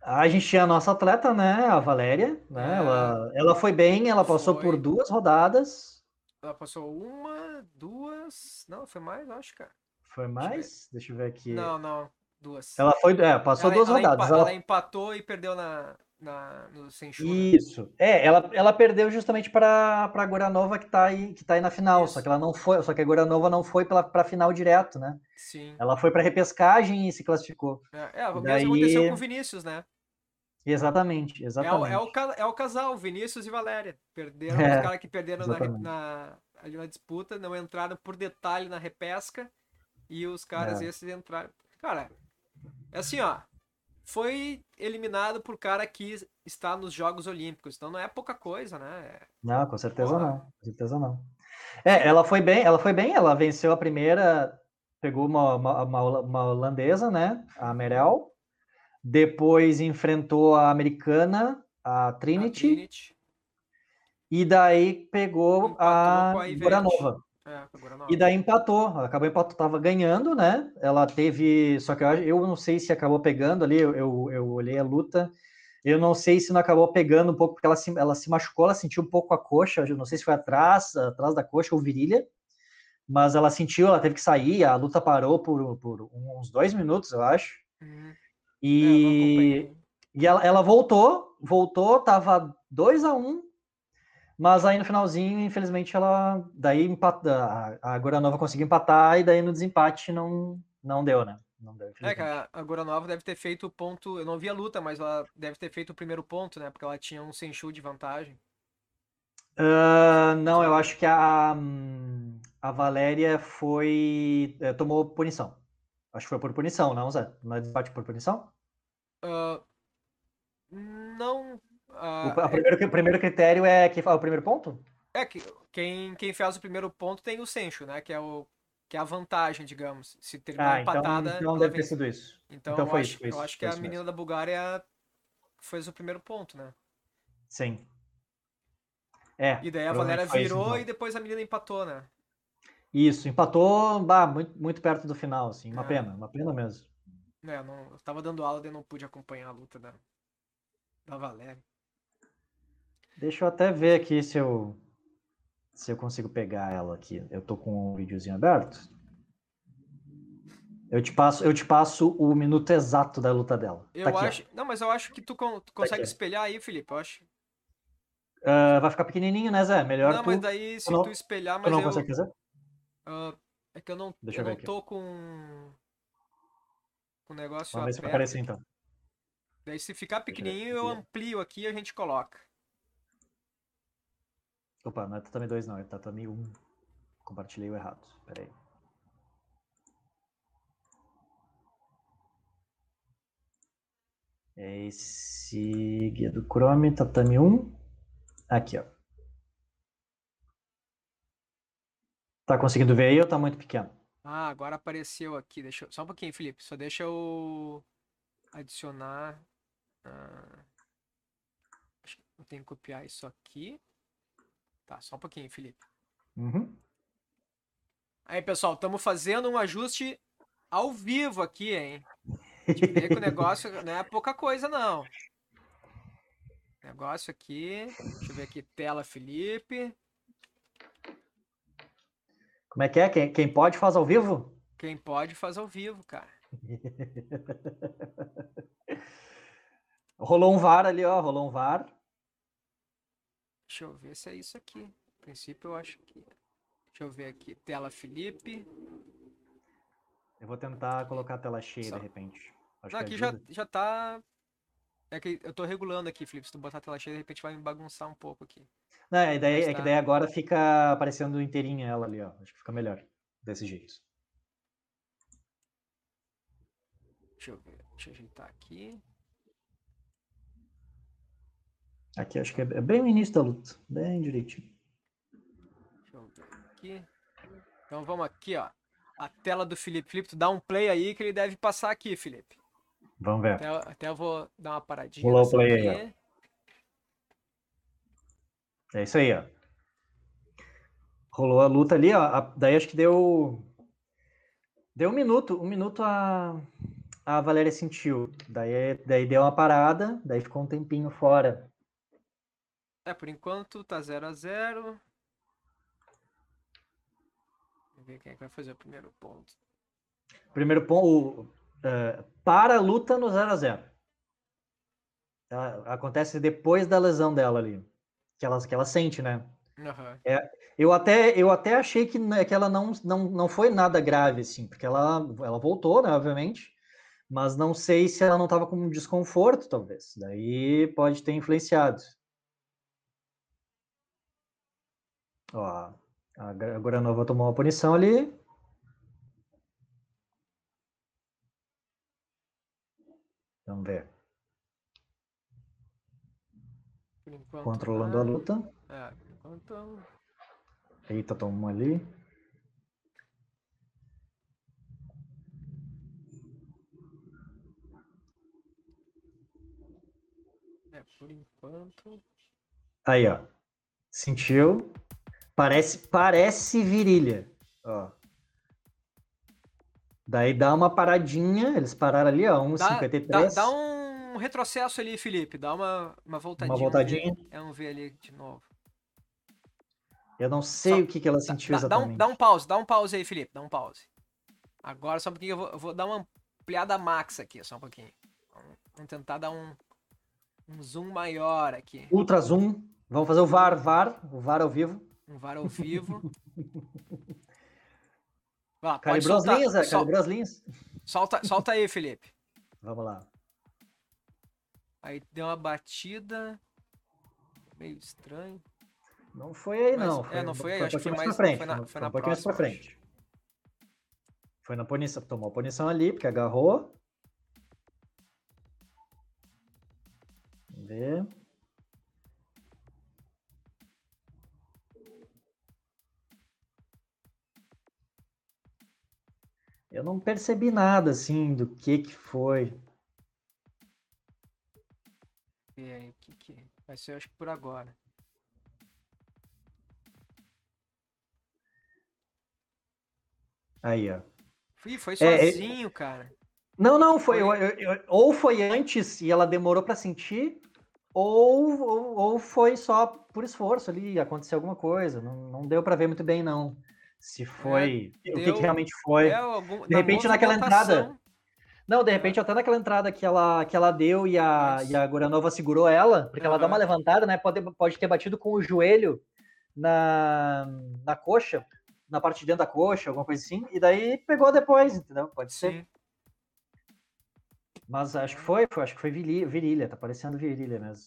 Speaker 1: A gente tinha a nossa atleta, né? A Valéria. Né?
Speaker 2: É.
Speaker 1: Ela, ela foi bem, ela passou por
Speaker 2: Foi.
Speaker 1: duas rodadas.
Speaker 2: Ela passou uma, duas. Não, foi mais, eu acho, cara.
Speaker 1: Foi mais? Deixa eu ver aqui.
Speaker 2: Não, não. Duas.
Speaker 1: Ela foi. É, passou
Speaker 2: ela,
Speaker 1: duas
Speaker 2: ela
Speaker 1: rodadas.
Speaker 2: empa-
Speaker 1: Ela-
Speaker 2: ela empatou e perdeu na, na, no Senchu. né?
Speaker 1: Isso. É, ela, ela perdeu justamente para a Goranova que tá aí, que tá aí na final. Só
Speaker 2: Isso.
Speaker 1: que ela não foi, só que a Goranova não foi para a final direto, né?
Speaker 2: Sim.
Speaker 1: Ela foi para repescagem e se classificou.
Speaker 2: É, é, o mesmo
Speaker 1: daí-
Speaker 2: aconteceu com o Vinícius, né?
Speaker 1: Exatamente,
Speaker 2: É, o-
Speaker 1: exatamente.
Speaker 2: é, o, ca- é o casal, Vinícius e Valéria. Perderam,
Speaker 1: É,
Speaker 2: os caras que perderam na, na, ali na disputa, não entraram por detalhe na repesca. E os caras
Speaker 1: É.
Speaker 2: esses entraram. Cara, é assim, ó. Foi eliminado por cara que está nos Jogos Olímpicos. Então não é pouca coisa, né?
Speaker 1: Não, com certeza
Speaker 2: Porra.
Speaker 1: não. Com certeza não. É, ela foi bem, ela foi bem, ela venceu a primeira, pegou uma, uma, uma uma holandesa, né? A Merel. Depois enfrentou a americana, a
Speaker 2: A
Speaker 1: Trinity.
Speaker 2: Trinity.
Speaker 1: E daí pegou
Speaker 2: Empatou
Speaker 1: a
Speaker 2: a.
Speaker 1: Goranova.
Speaker 2: É.
Speaker 1: E daí empatou, acabou empatou, tava ganhando, né? Ela teve, só que eu, eu não sei se acabou pegando ali, eu, eu, eu olhei a luta, eu não sei se não acabou pegando um pouco, porque ela se, ela se machucou, ela sentiu um pouco a coxa, eu não sei se foi atrás, atrás da coxa ou virilha, mas ela sentiu, ela teve que sair, a luta parou por, por uns dois minutos, eu acho,
Speaker 2: Uhum. É,
Speaker 1: e,
Speaker 2: acompanhei.
Speaker 1: e ela, ela voltou, voltou, tava 2 a 1 um, mas aí no finalzinho, infelizmente, ela daí empata, a, Goranova conseguiu empatar e daí no desempate não, não deu, né? Não deu,
Speaker 2: É, cara, a Goranova deve ter feito o ponto. Eu não vi a luta, mas ela deve ter feito o primeiro ponto, né? Porque ela tinha um Senchu de vantagem.
Speaker 1: Ah, não, eu acho que a, a Valéria foi. eh, tomou punição. Acho que foi por punição, não, Zé? Não é desempate por punição?
Speaker 2: Ah, não. ah,
Speaker 1: o, primeiro, o primeiro critério é que o primeiro ponto?
Speaker 2: é, que quem, quem faz o primeiro ponto tem o Senchu, né? Que é o. que é a vantagem, digamos. Se terminar
Speaker 1: Ah, então,
Speaker 2: empatada,
Speaker 1: então deve ter
Speaker 2: vence.
Speaker 1: sido isso.
Speaker 2: Então,
Speaker 1: então
Speaker 2: eu,
Speaker 1: foi
Speaker 2: acho,
Speaker 1: isso, foi
Speaker 2: eu
Speaker 1: isso,
Speaker 2: acho que a menina
Speaker 1: mesmo.
Speaker 2: da Bulgária fez o primeiro ponto, né?
Speaker 1: Sim. É.
Speaker 2: E daí a Valéria
Speaker 1: foi isso,
Speaker 2: virou
Speaker 1: então.
Speaker 2: e depois a menina empatou, né?
Speaker 1: Isso, empatou bah, muito, muito perto do final, assim. Uma
Speaker 2: É.
Speaker 1: pena, uma pena mesmo.
Speaker 2: É, não, eu tava dando aula e não pude acompanhar a luta da, da Valéria.
Speaker 1: Deixa eu até ver aqui se eu se eu consigo pegar ela aqui. Eu tô com o videozinho aberto. Eu te passo, eu te passo o minuto exato da luta dela.
Speaker 2: Eu
Speaker 1: tá aqui, ó.
Speaker 2: acho. Não, mas eu acho que tu, con- tu consegue
Speaker 1: aqui.
Speaker 2: espelhar aí, Felipe. Eu acho.
Speaker 1: Ah, vai ficar pequenininho, né, Zé? Melhor
Speaker 2: não,
Speaker 1: tu,
Speaker 2: mas daí se
Speaker 1: não-
Speaker 2: tu espelhar,
Speaker 1: tu
Speaker 2: mas
Speaker 1: não
Speaker 2: eu.
Speaker 1: consegue fazer?
Speaker 2: ah, é que eu não,
Speaker 1: Deixa eu
Speaker 2: eu
Speaker 1: ver
Speaker 2: não
Speaker 1: aqui.
Speaker 2: tô com. O negócio
Speaker 1: Vamos ver se aparecer então.
Speaker 2: Daí se ficar pequenininho, eu amplio aqui e a gente coloca.
Speaker 1: Opa, não é tatame 2 não, é tatame 1. Compartilhei o errado. Pera aí. É esse guia do Chrome, tatame 1. Aqui, ó. Tá conseguindo ver aí ou tá muito pequeno?
Speaker 2: Ah, agora apareceu aqui. Deixa eu... Só um pouquinho, Felipe. Só deixa eu adicionar. ah, acho que Eu tenho que copiar isso aqui. Tá, só um pouquinho, Felipe.
Speaker 1: Uhum.
Speaker 2: Aí, pessoal, estamos fazendo um ajuste ao vivo aqui, hein? A gente vê que o negócio não é pouca coisa, não. Negócio aqui. Deixa eu ver aqui. Tela Felipe.
Speaker 1: Como é que é? Quem, quem pode faz ao vivo?
Speaker 2: Quem pode faz ao vivo, cara. [laughs]
Speaker 1: Rolou um VAR ali, ó. Rolou um VAR.
Speaker 2: Deixa eu ver se é isso aqui. A princípio, eu acho que. Deixa eu ver aqui. Tela Felipe.
Speaker 1: Eu vou tentar colocar a tela cheia
Speaker 2: Só.
Speaker 1: de repente. Acho
Speaker 2: Não, aqui já, já tá. É que eu tô regulando aqui, Felipe. Se tu botar a tela cheia, de repente vai me bagunçar um pouco aqui.
Speaker 1: Não, a ideia é que daí agora fica aparecendo inteirinha ela ali, ó. Acho que fica melhor desse jeito.
Speaker 2: Deixa eu ver. Deixa eu ajeitar aqui.
Speaker 1: Aqui acho que é é bem o início da luta, bem direitinho.
Speaker 2: Deixa eu ver aqui. Então vamos aqui, ó. A tela do Felipe. Felipe, tu dá um play aí que ele deve passar aqui, Felipe.
Speaker 1: Vamos ver.
Speaker 2: Até, até eu vou dar uma paradinha.
Speaker 1: Rolou o play aí,
Speaker 2: aqui.
Speaker 1: É isso aí, ó. Rolou a luta ali, ó. a- daí acho que deu. Deu um minuto. Um minuto a, a Valéria sentiu. Daí, daí deu uma parada, daí ficou um tempinho fora.
Speaker 2: É, por enquanto tá 0 a 0 Vamos ver quem é que vai fazer o primeiro ponto.
Speaker 1: Primeiro ponto. para a luta no 0 a 0 Ela- Acontece depois da lesão dela ali. Que ela, que ela sente, né?
Speaker 2: Aham.
Speaker 1: Eu até, eu até achei que, que ela não, não, não foi nada grave, assim, porque ela, ela voltou, né, obviamente, mas não sei se ela não estava com um desconforto, talvez. Daí pode ter influenciado. Ó, a Gra- a Goranova tomou uma punição ali. Vamos ver.
Speaker 2: Por enquanto.
Speaker 1: Controlando a
Speaker 2: nada.
Speaker 1: luta.
Speaker 2: É, enquanto.
Speaker 1: Eita, tomou ali.
Speaker 2: É, por enquanto.
Speaker 1: Aí, ó. Sentiu? Parece, parece virilha. Ó. Daí dá uma paradinha. Eles pararam ali, ó.
Speaker 2: Dá,
Speaker 1: 1,53.
Speaker 2: dá, dá um retrocesso ali, Felipe. Dá uma, uma voltadinha.
Speaker 1: Uma voltadinha.
Speaker 2: É um V ali de novo.
Speaker 1: Eu não sei
Speaker 2: Só-
Speaker 1: o que, que ela sentiu
Speaker 2: dá- dá um,
Speaker 1: exatamente.
Speaker 2: dá um pause, dá um pause aí, Felipe. Dá um pause. Agora só um pouquinho, eu vou, eu vou dar uma ampliada max aqui, só um pouquinho. Vamos, vamos tentar dar um, um zoom maior aqui.
Speaker 1: Ultra zoom. Vamos fazer o VAR, VAR. O VAR ao vivo.
Speaker 2: Um VAR ao vivo. [laughs] Vá, pode
Speaker 1: Calibrou as linhas.
Speaker 2: Sol-
Speaker 1: Calibrou as linhas.
Speaker 2: solta, solta aí, Felipe.
Speaker 1: Vamos lá.
Speaker 2: Aí deu uma batida. Meio estranho.
Speaker 1: Não foi aí,
Speaker 2: Mas-
Speaker 1: não.
Speaker 2: é, não foi aí,
Speaker 1: um
Speaker 2: acho que foi mais-
Speaker 1: pra frente.
Speaker 2: foi na-
Speaker 1: Foi,
Speaker 2: foi
Speaker 1: um
Speaker 2: na
Speaker 1: pouquinho mais pra frente. Foi na punição. Tomou a punição ali, porque agarrou. Vamos ver. Eu não percebi nada assim do que que foi.
Speaker 2: E aí, o que que vai ser, acho que por agora.
Speaker 1: Aí, ó.
Speaker 2: Ih, foi
Speaker 1: É, é-
Speaker 2: sozinho, cara.
Speaker 1: Não, não, foi.
Speaker 2: Foi-
Speaker 1: eu- eu- ou foi antes e ela demorou pra sentir, ou, ou, ou foi só por esforço ali, aconteceu alguma coisa. Não, não deu pra ver muito bem, não. Se foi. o que, que
Speaker 2: É, deu-
Speaker 1: realmente foi.
Speaker 2: É, algum,
Speaker 1: De repente, naquela entrada, Não, de repente, até naquela entrada que ela, que ela deu e a, e a Guranova segurou ela, porque ela dá uma levantada, né? Pode, pode ter batido com o joelho na, na coxa, na parte de dentro da coxa, alguma coisa assim, e daí pegou depois, entendeu? Pode ser.
Speaker 2: Sim.
Speaker 1: Mas acho que foi, foi acho que foi virilha, tá parecendo virilha mesmo.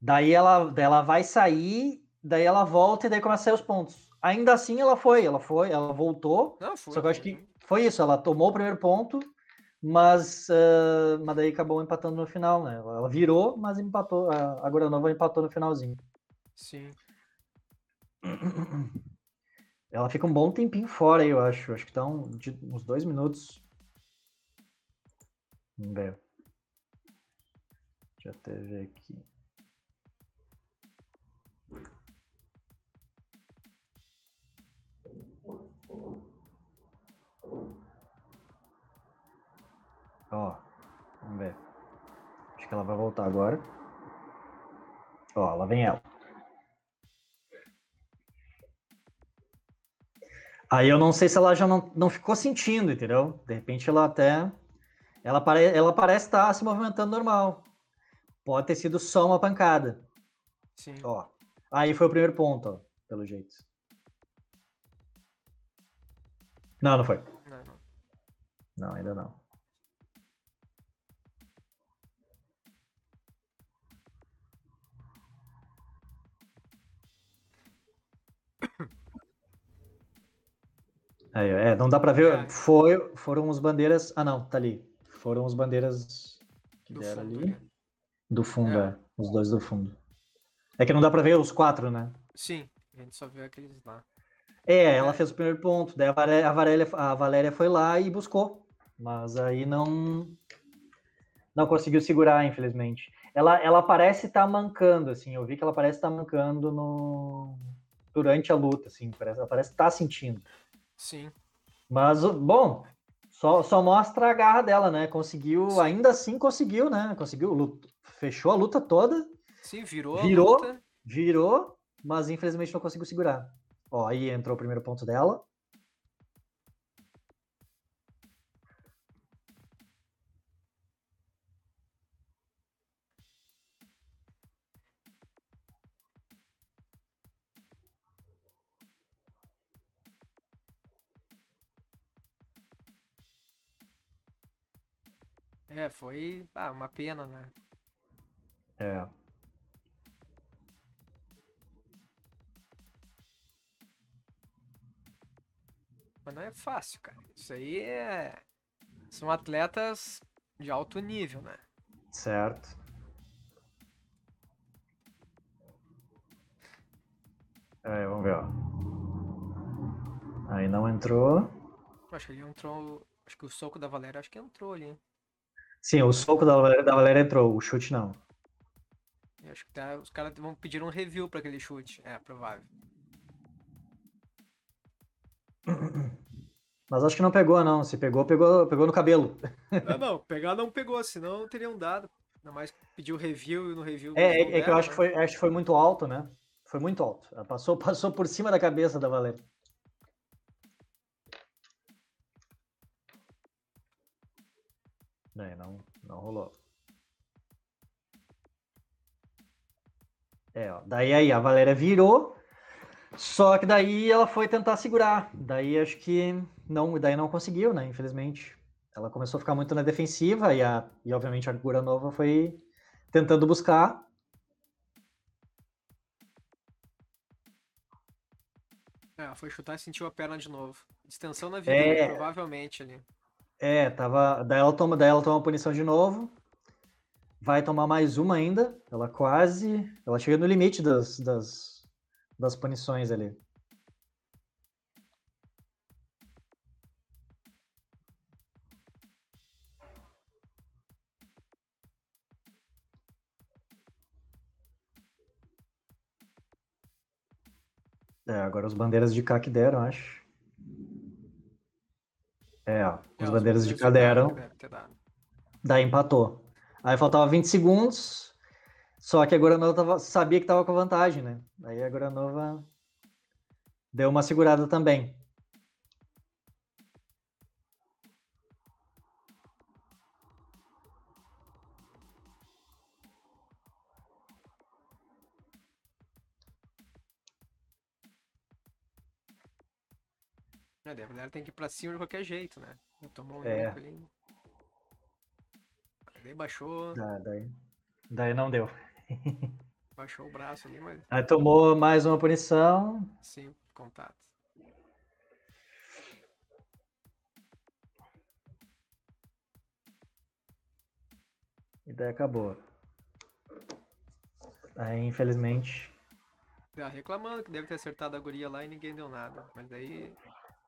Speaker 1: Daí ela, daí ela vai sair, daí ela volta e daí começa a sair os pontos. Ainda assim ela foi, ela foi, ela voltou,
Speaker 2: Não, foi.
Speaker 1: só que eu acho que foi isso, ela tomou o primeiro ponto, mas, ah, mas daí acabou empatando no final, né? Ela virou, mas empatou, a, a Guranova empatou no finalzinho.
Speaker 2: Sim.
Speaker 1: Ela fica um bom tempinho fora aí, eu acho. Acho que tá um, de- uns dois minutos. Vamos ver. Deixa eu até ver aqui. Ó, vamos ver. Acho que ela vai voltar agora. Ó, lá vem ela. Aí eu não sei se ela já não, não ficou sentindo, entendeu? De repente ela até. Ela, pare, ela parece estar se movimentando normal. Pode ter sido só uma pancada.
Speaker 2: Sim.
Speaker 1: Ó. Aí foi o primeiro ponto, ó, pelo jeito. Não, não foi.
Speaker 2: Não, não.
Speaker 1: Não, ainda não. Aí, é, não dá pra ver.
Speaker 2: É.
Speaker 1: Foi, foram os bandeiras. Ah, não, tá ali. Foram os bandeiras que
Speaker 2: Do
Speaker 1: deram
Speaker 2: fundo
Speaker 1: ali.
Speaker 2: ali.
Speaker 1: Do fundo,
Speaker 2: É.
Speaker 1: é. Os dois do fundo. É que não dá pra ver os quatro, né?
Speaker 2: Sim, a gente só viu aqueles lá.
Speaker 1: É, ela
Speaker 2: É.
Speaker 1: fez o primeiro ponto. Daí a Valéria, a Valéria, a Valéria foi lá e buscou. Mas aí não. Não conseguiu segurar, infelizmente. Ela, ela parece estar mancando, assim. Eu vi que ela parece estar mancando no... durante a luta, assim. Parece, ela parece estar sentindo.
Speaker 2: Sim.
Speaker 1: Mas, bom, só, só mostra a garra dela, né? Conseguiu,
Speaker 2: Sim.
Speaker 1: ainda assim conseguiu, né? Conseguiu, fechou a luta toda,
Speaker 2: Sim, virou,
Speaker 1: Virou. virou, mas infelizmente não conseguiu segurar. Ó, aí entrou o primeiro ponto dela.
Speaker 2: É, foi ah, uma pena, né?
Speaker 1: É.
Speaker 2: Mas não é fácil, cara. Isso aí é. São atletas de alto nível, né?
Speaker 1: Certo. É, vamos ver, ó. Aí não entrou.
Speaker 2: Acho que ele entrou. Acho que o soco da Valéria acho que entrou ali.
Speaker 1: Sim, o soco da Valéria, da Valéria entrou, o chute não.
Speaker 2: Eu acho que tá- os caras vão pedir um review pra aquele chute. É, provável. [clears throat]
Speaker 1: Mas acho que não pegou, não. Se pegou, pegou, pegou no cabelo.
Speaker 2: Não, [laughs] não, pegar não pegou, senão teriam dado. Ainda mais pediu review e no review.
Speaker 1: É, é, é que eu acho que,
Speaker 2: né?
Speaker 1: foi, acho que foi muito alto, né? Foi muito alto. Ela passou, [laughs] passou por cima da cabeça da Valéria. É, não, não rolou. É, ó, daí aí a Valéria virou, só que daí ela foi tentar segurar. Daí acho que não, daí não conseguiu, né? Infelizmente. Ela começou a ficar muito na defensiva e, a, e obviamente a Guranova foi tentando buscar.
Speaker 2: É, foi chutar e sentiu a perna de novo. Distensão na virilha,
Speaker 1: É.
Speaker 2: provavelmente ali.
Speaker 1: É, tava. Daí ela toma, daí ela toma punição de novo. Vai tomar mais uma ainda. Ela quase. Ela chega no limite das, das, das punições ali. É, agora os bandeiras de cá que deram, acho. É, ó,
Speaker 2: É,
Speaker 1: os bandeiras de
Speaker 2: dado.
Speaker 1: Daí empatou. Aí faltava 20 segundos. Só que a Goranova tava- sabia que tava com vantagem, né? Aí a Goranova deu uma segurada também.
Speaker 2: Tem que ir pra cima de qualquer jeito, né? Tomou um
Speaker 1: É.
Speaker 2: ali. Daí baixou,
Speaker 1: Ah, daí, daí não deu.
Speaker 2: baixou o braço ali, mas
Speaker 1: Aí tomou mais uma punição.
Speaker 2: sim, contato.
Speaker 1: E daí acabou. Aí, infelizmente.
Speaker 2: Ah, reclamando que deve ter acertado a guria lá e ninguém deu nada. Mas daí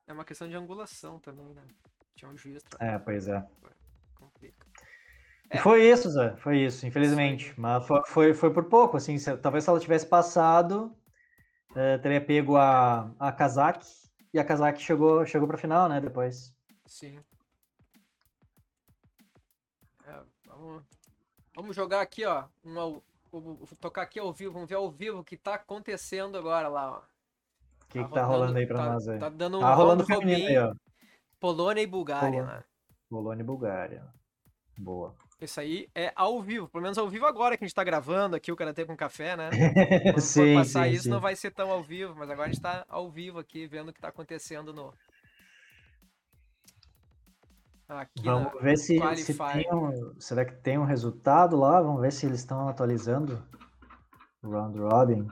Speaker 2: é uma questão de angulação também, né? Tinha um juiz
Speaker 1: É, pois é.
Speaker 2: complica. É.
Speaker 1: foi isso, Zé. Foi isso, infelizmente. Mas foi, foi, foi por pouco, assim. se- talvez se ela tivesse passado, eh, teria pego a, a Kazak. E a Kazak chegou, chegou pra final, né? Depois.
Speaker 2: Sim. É, vamos, vamos jogar aqui, ó. Vou tocar aqui ao vivo. Vamos ver ao vivo o que tá acontecendo agora lá, ó.
Speaker 1: O que, que tá rolando aí pra
Speaker 2: tá,
Speaker 1: nós aí?
Speaker 2: Tá dando um
Speaker 1: Tá rolando feminino aí, ó.
Speaker 2: Polônia e Bulgária,
Speaker 1: Polônia.
Speaker 2: né?
Speaker 1: Polônia e Bulgária. Boa.
Speaker 2: Isso aí é ao vivo, pelo menos ao vivo agora que a gente tá gravando aqui o Karatê com Café, né? [laughs] Quando for
Speaker 1: sim,
Speaker 2: passar
Speaker 1: sim,
Speaker 2: isso
Speaker 1: sim.
Speaker 2: não vai ser tão ao vivo, mas agora a gente tá ao vivo aqui, vendo o que tá acontecendo no... Aqui na...
Speaker 1: Vamos ver se, se tem um, será que tem um resultado lá? Vamos ver se eles estão atualizando o round robin.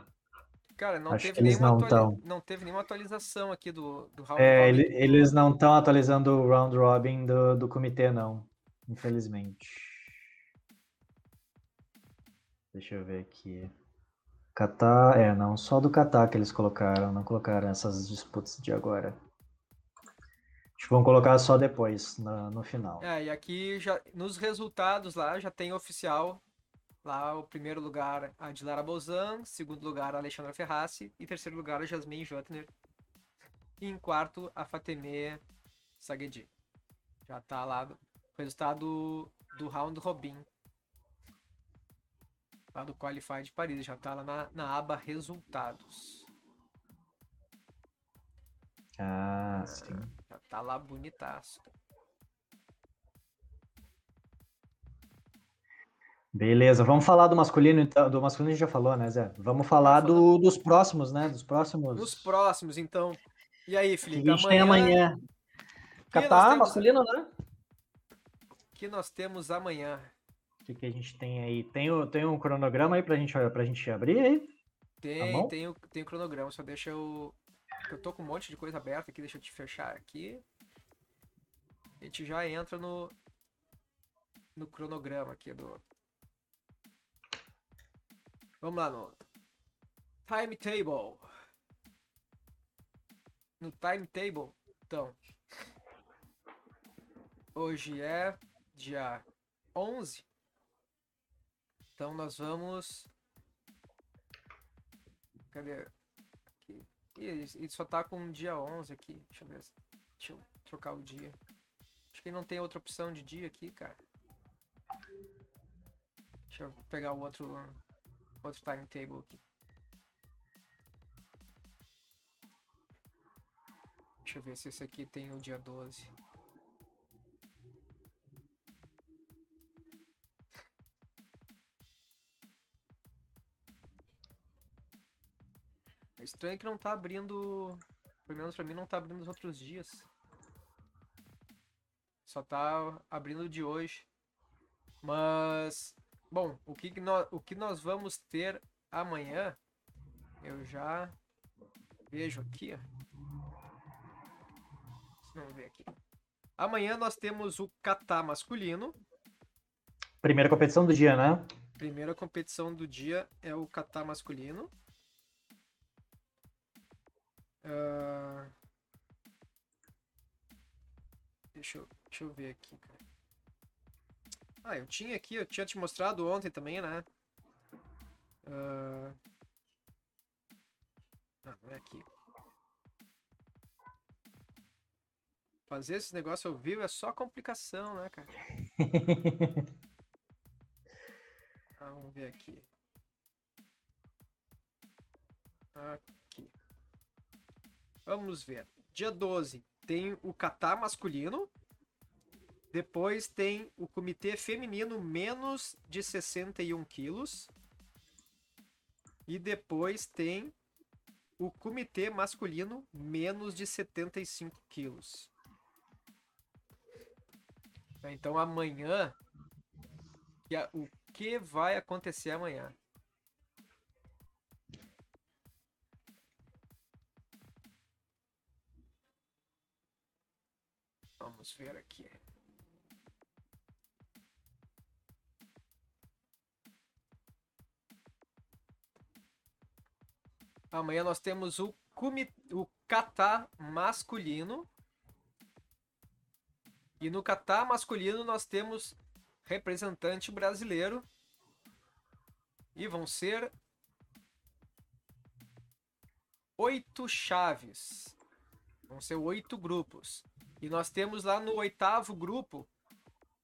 Speaker 2: Cara, não
Speaker 1: Acho
Speaker 2: teve,
Speaker 1: que eles
Speaker 2: nenhuma
Speaker 1: não tão.
Speaker 2: não teve nenhuma atualização aqui do, do round
Speaker 1: É,
Speaker 2: robin
Speaker 1: eles não estão atualizando o round robin do, do comitê, não. Infelizmente. Deixa eu ver aqui. Catar, é, não, só do Catar que eles colocaram, não colocaram essas disputas de agora. Acho que vão colocar só depois, na- no final.
Speaker 2: É, e aqui já nos resultados lá já tem oficial lá o primeiro lugar a Dilara Bozan, segundo lugar a Alexandra Ferrassi e terceiro lugar a Jasmine Jotner. E em quarto a Fateme Saguedi. Já tá lá o resultado do round robin. Lá do Qualify de Paris, já tá lá na, na aba resultados.
Speaker 1: Ah, sim.
Speaker 2: Já tá lá bonitaço.
Speaker 1: Beleza, vamos falar do masculino, então. Do masculino a gente já falou, né, Zé? Vamos falar do, dos próximos, né? Dos próximos.
Speaker 2: Nos próximos, então. E aí, Felipe?
Speaker 1: a gente tem amanhã. Catar,
Speaker 2: temos-
Speaker 1: masculino, né?
Speaker 2: O que nós temos amanhã?
Speaker 1: O que, que a gente tem aí? Tem, o, tem um cronograma aí pra gente, pra gente abrir aí?
Speaker 2: Tem,
Speaker 1: bom?
Speaker 2: tem, o, tem o cronograma, só deixa eu. Eu tô com um monte de coisa aberta aqui, deixa eu te fechar aqui. A gente já entra no. No cronograma aqui do. Vamos lá no. Timetable. No timetable, então. Hoje é dia 11. Então nós vamos. Cadê? Aqui. Ih, ele só tá com dia 11 aqui. Deixa eu ver. Deixa eu trocar o dia. Acho que não tem outra opção de dia aqui, cara. Deixa eu pegar o outro. Outro timetable aqui. Deixa eu ver se esse aqui tem o dia 12. É estranho que não tá abrindo. Pelo menos pra mim não tá abrindo os outros dias. Só tá abrindo de hoje. Mas. Bom, o que, que nós, o que nós vamos ter amanhã. Eu já vejo aqui. Vamos ver aqui. Amanhã nós temos o kata masculino.
Speaker 1: Primeira competição do dia, né?
Speaker 2: Primeira competição do dia é o kata masculino. Ah, Deixa eu, deixa eu ver aqui, cara. Ah, eu tinha aqui, eu tinha te mostrado ontem também, né? Uh... Ah, não é aqui. Fazer esse negócio ao vivo é só complicação, né, cara? ah, [laughs] vamos ver aqui. Aqui. Vamos ver. Dia 12 tem o Catar masculino. Depois tem o comitê feminino menos de 61 quilos. E depois tem o comitê masculino menos de 75 quilos. Então amanhã, o que vai acontecer amanhã? Vamos ver aqui. Amanhã nós temos o, cumi, o kata masculino. E no kata masculino nós temos representante brasileiro. E vão ser oito chaves. Vão ser oito grupos. E nós temos lá no oitavo grupo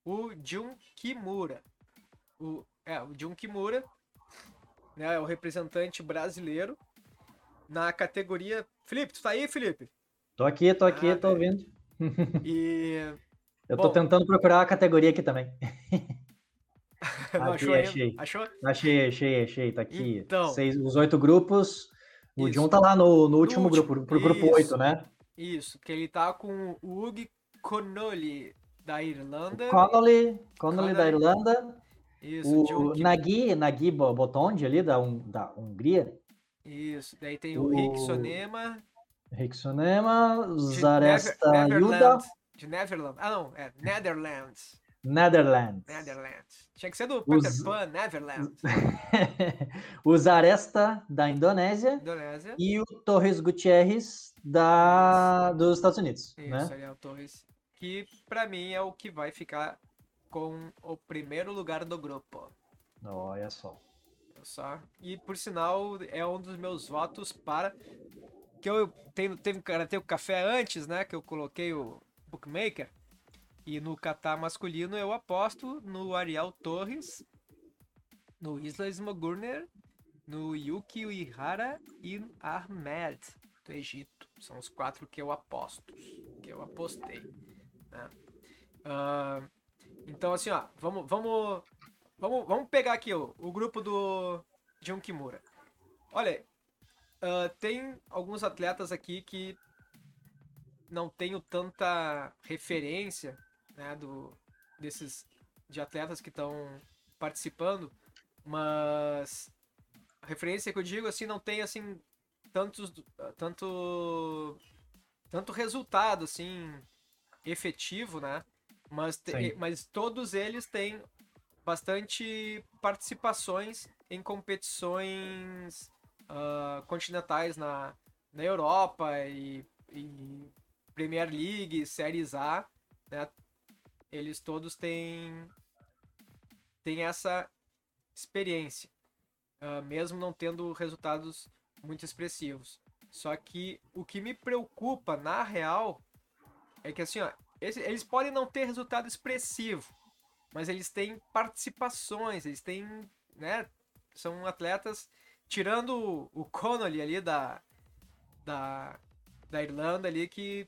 Speaker 2: o Jun Kimura. O, é, o Jun Kimura né, é o representante brasileiro na categoria. Felipe, tu tá aí, Felipe?
Speaker 1: Tô aqui, tô aqui, ah, tô ouvindo. [laughs]
Speaker 2: E.
Speaker 1: Eu Bom, tô tentando procurar a categoria aqui também. [laughs]
Speaker 2: Não aqui, achou, achei. achou?
Speaker 1: Achei, achei, achei. Tá aqui. Então, Seis, os oito grupos. O John tá lá no, no último no grupo, pro grupo oito, né?
Speaker 2: Isso, que ele tá com o Hugh Connolly da Irlanda.
Speaker 1: Connolly, Connolly, da Irlanda. Isso, o Nagui, Nagui Botondi ali da, da Hungria.
Speaker 2: Isso, daí tem o, o... Rick Sonema.
Speaker 1: Rick Sonema, Zaresta Never, Yuda.
Speaker 2: De Neverland. Ah, não, é Netherlands.
Speaker 1: Netherlands.
Speaker 2: Netherlands. Tinha que ser do Peter Os... Pan, Neverland. [laughs]
Speaker 1: o Zaresta da Indonésia.
Speaker 2: Indonésia.
Speaker 1: E o Torres Gutierrez da... dos Estados Unidos.
Speaker 2: Isso,
Speaker 1: né?
Speaker 2: é o Torres. Que para mim é o que vai ficar com o primeiro lugar do grupo.
Speaker 1: Olha só
Speaker 2: só. E por sinal, é um dos meus votos para. Que eu tenho, teve cara o café antes, né? Que eu coloquei o Bookmaker. E no Qatar masculino eu aposto no Ariel Torres, no Isla Smogurner, no Yuki Uihara e Ahmed do Egito. São os quatro que eu aposto, que eu apostei. Né? Uh, então assim, ó, vamos, vamos Vamos, vamos pegar aqui ó, o grupo do Jun Kimura. Olha, uh, tem alguns atletas aqui que não tenho tanta referência né, do, desses de atletas que estão participando, mas a referência que eu digo assim não tem assim tantos tanto tanto resultado assim efetivo, né? Mas, te, mas todos eles têm bastante participações em competições uh, continentais na, na Europa e, e Premier League, Séries A, né? Eles todos têm, têm essa experiência, uh, mesmo não tendo resultados muito expressivos. Só que o que me preocupa, na real, é que assim, ó, eles, eles podem não ter resultado expressivo, mas eles têm participações, eles têm, né, são atletas tirando o Connolly ali da, da, da Irlanda ali que,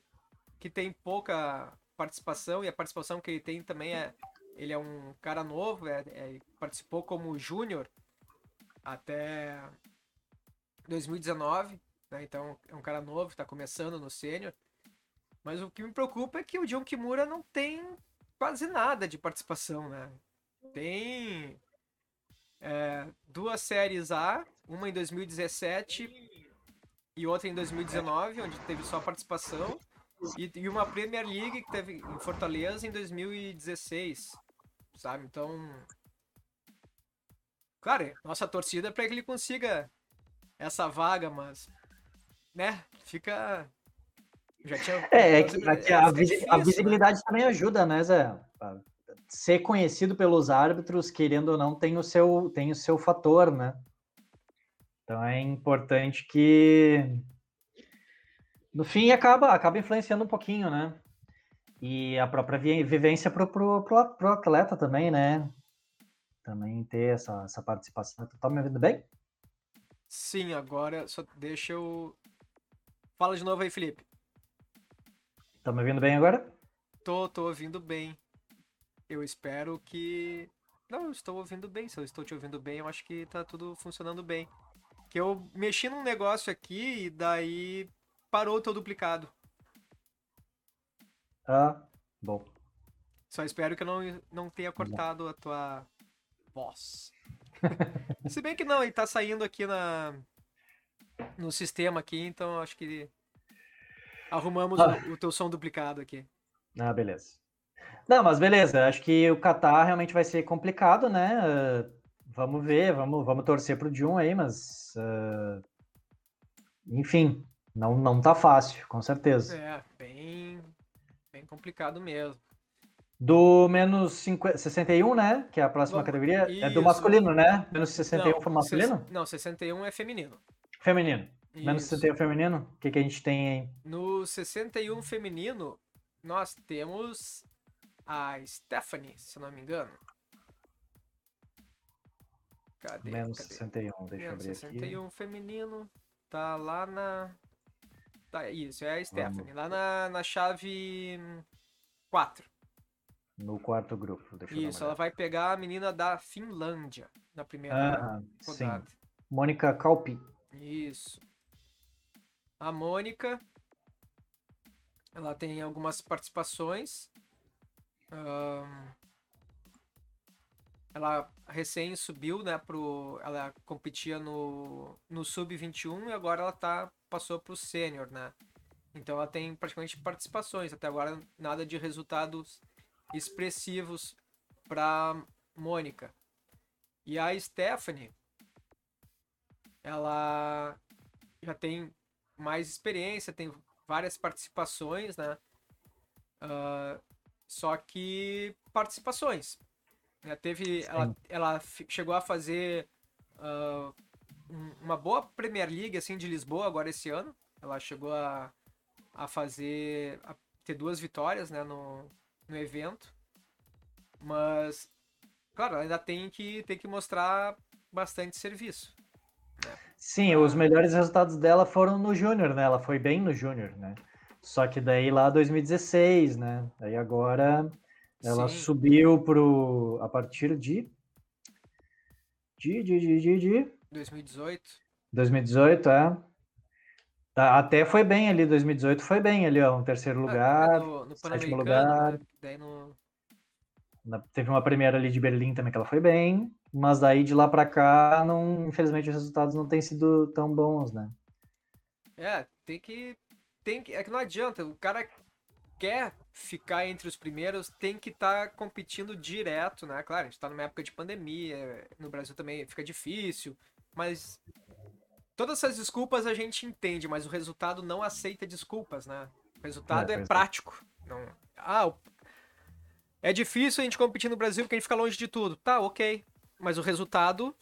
Speaker 2: que tem pouca participação e a participação que ele tem também é ele é um cara novo, é, é participou como júnior até 2019, né? Então é um cara novo, está começando no sênior. Mas o que me preocupa é que o John Kimura não tem quase nada de participação, né? Tem é, duas séries A, uma em 2017 e outra em 2019, onde teve só participação, e, e uma Premier League que teve em Fortaleza em 2016, sabe? Então, claro, nossa torcida é para que ele consiga essa vaga, mas, né? Fica
Speaker 1: já tinha. É, é que, é, a, a, difícil, a, né? visibilidade né? também ajuda, né, Zé? Ser conhecido pelos árbitros, querendo ou não, tem o seu, tem o seu fator, né? Então é importante que no fim acaba, acaba influenciando um pouquinho, né? E a própria vivência pro, pro, pro, pro atleta também, né? Também ter essa, essa participação. Tu tá me ouvindo bem?
Speaker 2: Sim, agora só deixa eu. Fala de novo aí, Felipe.
Speaker 1: Tá me ouvindo bem agora?
Speaker 2: Tô, tô ouvindo bem. Eu espero que. Não, eu estou ouvindo bem. Se eu estou te ouvindo bem, eu acho que tá tudo funcionando bem. Que eu mexi num negócio aqui e daí parou o teu duplicado.
Speaker 1: Ah, bom.
Speaker 2: Só espero que eu não, não tenha cortado a tua voz. [laughs] Se bem que não, ele tá saindo aqui na no sistema aqui, então acho que arrumamos ah. o, o teu som duplicado aqui.
Speaker 1: Ah, beleza. Não, mas beleza, acho que o Qatar realmente vai ser complicado, né? Uh, vamos ver, vamos, vamos torcer pro Jun aí, mas. Uh, enfim, não, não tá fácil, com certeza.
Speaker 2: É, bem, bem complicado mesmo.
Speaker 1: Do menos 50, 61, né? Que é a próxima Vamos, categoria. Isso. É do masculino, né? Menos 61 não, foi masculino?
Speaker 2: Não, 61 é feminino.
Speaker 1: Feminino. Menos 61 feminino? O que, que a gente tem aí?
Speaker 2: No 61 feminino, nós temos a Stephanie, se não me engano.
Speaker 1: Cadê? Menos cadê? 61, deixa Menos eu abrir 61
Speaker 2: aqui. feminino, tá lá na... Tá, isso, é a Stephanie, Vamos. lá na, na chave 4.
Speaker 1: No quarto grupo.
Speaker 2: isso, ela vai pegar a menina da Finlândia na primeira ah, rodada. Sim.
Speaker 1: Mônica Calpi.
Speaker 2: Isso. A Mônica, ela tem algumas participações. Um, ela recém subiu, né, pro, ela competia no, no sub-21 e agora ela tá, passou pro sênior, né? Então ela tem praticamente participações, até agora nada de resultados expressivos para Mônica. E a Stephanie, ela já tem mais experiência, tem várias participações, né? Uh, só que participações. Né? Teve, ela, ela chegou a fazer uh, uma boa Premier League assim de Lisboa agora esse ano. Ela chegou a, a fazer a ter duas vitórias, né, no, no evento. Mas claro, ainda tem que tem que mostrar bastante serviço.
Speaker 1: Sim, os melhores resultados dela foram no Júnior, né? Ela foi bem no Júnior, né? Só que daí lá 2016, né? Aí agora ela Sim. subiu pro a partir de de de de de, de...
Speaker 2: 2018.
Speaker 1: 2018, é. Tá, até foi bem ali, 2018 foi bem ali, ó, um terceiro ah, lugar, no, no sétimo lugar. Né? Daí no... Na, teve uma primeira ali de Berlim também que ela foi bem. Mas daí de lá para cá, não, infelizmente, os resultados não têm sido tão bons, né?
Speaker 2: É, tem que. Tem que. É que não adianta. O cara quer ficar entre os primeiros, tem que estar tá competindo direto, né? Claro, a gente tá numa época de pandemia, no Brasil também fica difícil, mas todas essas desculpas a gente entende, mas o resultado não aceita desculpas, né? O resultado é, é prático. Não... Ah, é difícil a gente competir no Brasil porque a gente fica longe de tudo. Tá, ok. Mas o resultado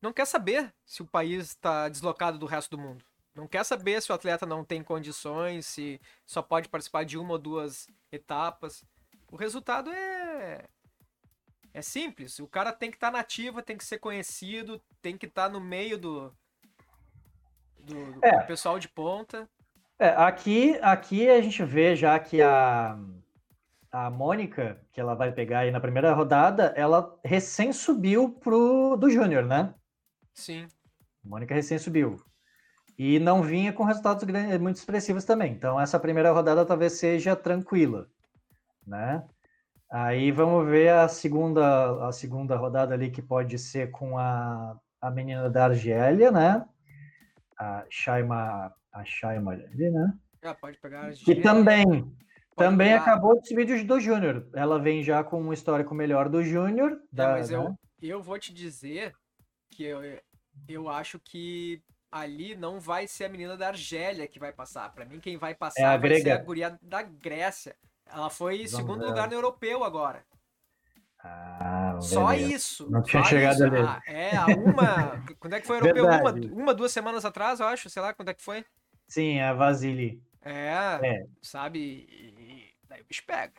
Speaker 2: não quer saber se o país está deslocado do resto do mundo. Não quer saber se o atleta não tem condições, se só pode participar de uma ou duas etapas. O resultado é é simples. O cara tem que estar tá nativa, tem que ser conhecido, tem que estar tá no meio do, do, do é. pessoal de ponta.
Speaker 1: É, aqui, aqui a gente vê já que a a Mônica, que ela vai pegar aí na primeira rodada, ela recém subiu pro do Júnior, né?
Speaker 2: Sim.
Speaker 1: A Mônica recém subiu. E não vinha com resultados muito expressivos também. Então essa primeira rodada talvez seja tranquila, né? Aí vamos ver a segunda a segunda rodada ali que pode ser com a, a menina da Argélia, né? A Shaima a Shaima ali, né?
Speaker 2: Ah, pode pegar a Argélia.
Speaker 1: Que também também acabou esse vídeo do Júnior. Ela vem já com um histórico melhor do Júnior.
Speaker 2: É, mas eu, né? eu vou te dizer que eu, eu acho que ali não vai ser a menina da Argélia que vai passar. Para mim, quem vai passar é vai ser a guria da Grécia. Ela foi Vamos segundo ver. lugar no europeu agora.
Speaker 1: Ah,
Speaker 2: só isso.
Speaker 1: Não tinha chegado ali.
Speaker 2: Ah, é, a uma. [laughs] quando é que foi o europeu? Uma, uma, duas semanas atrás, eu acho. Sei lá quando é que foi.
Speaker 1: Sim, a Vasily.
Speaker 2: É, é. sabe? Daí o bicho pega.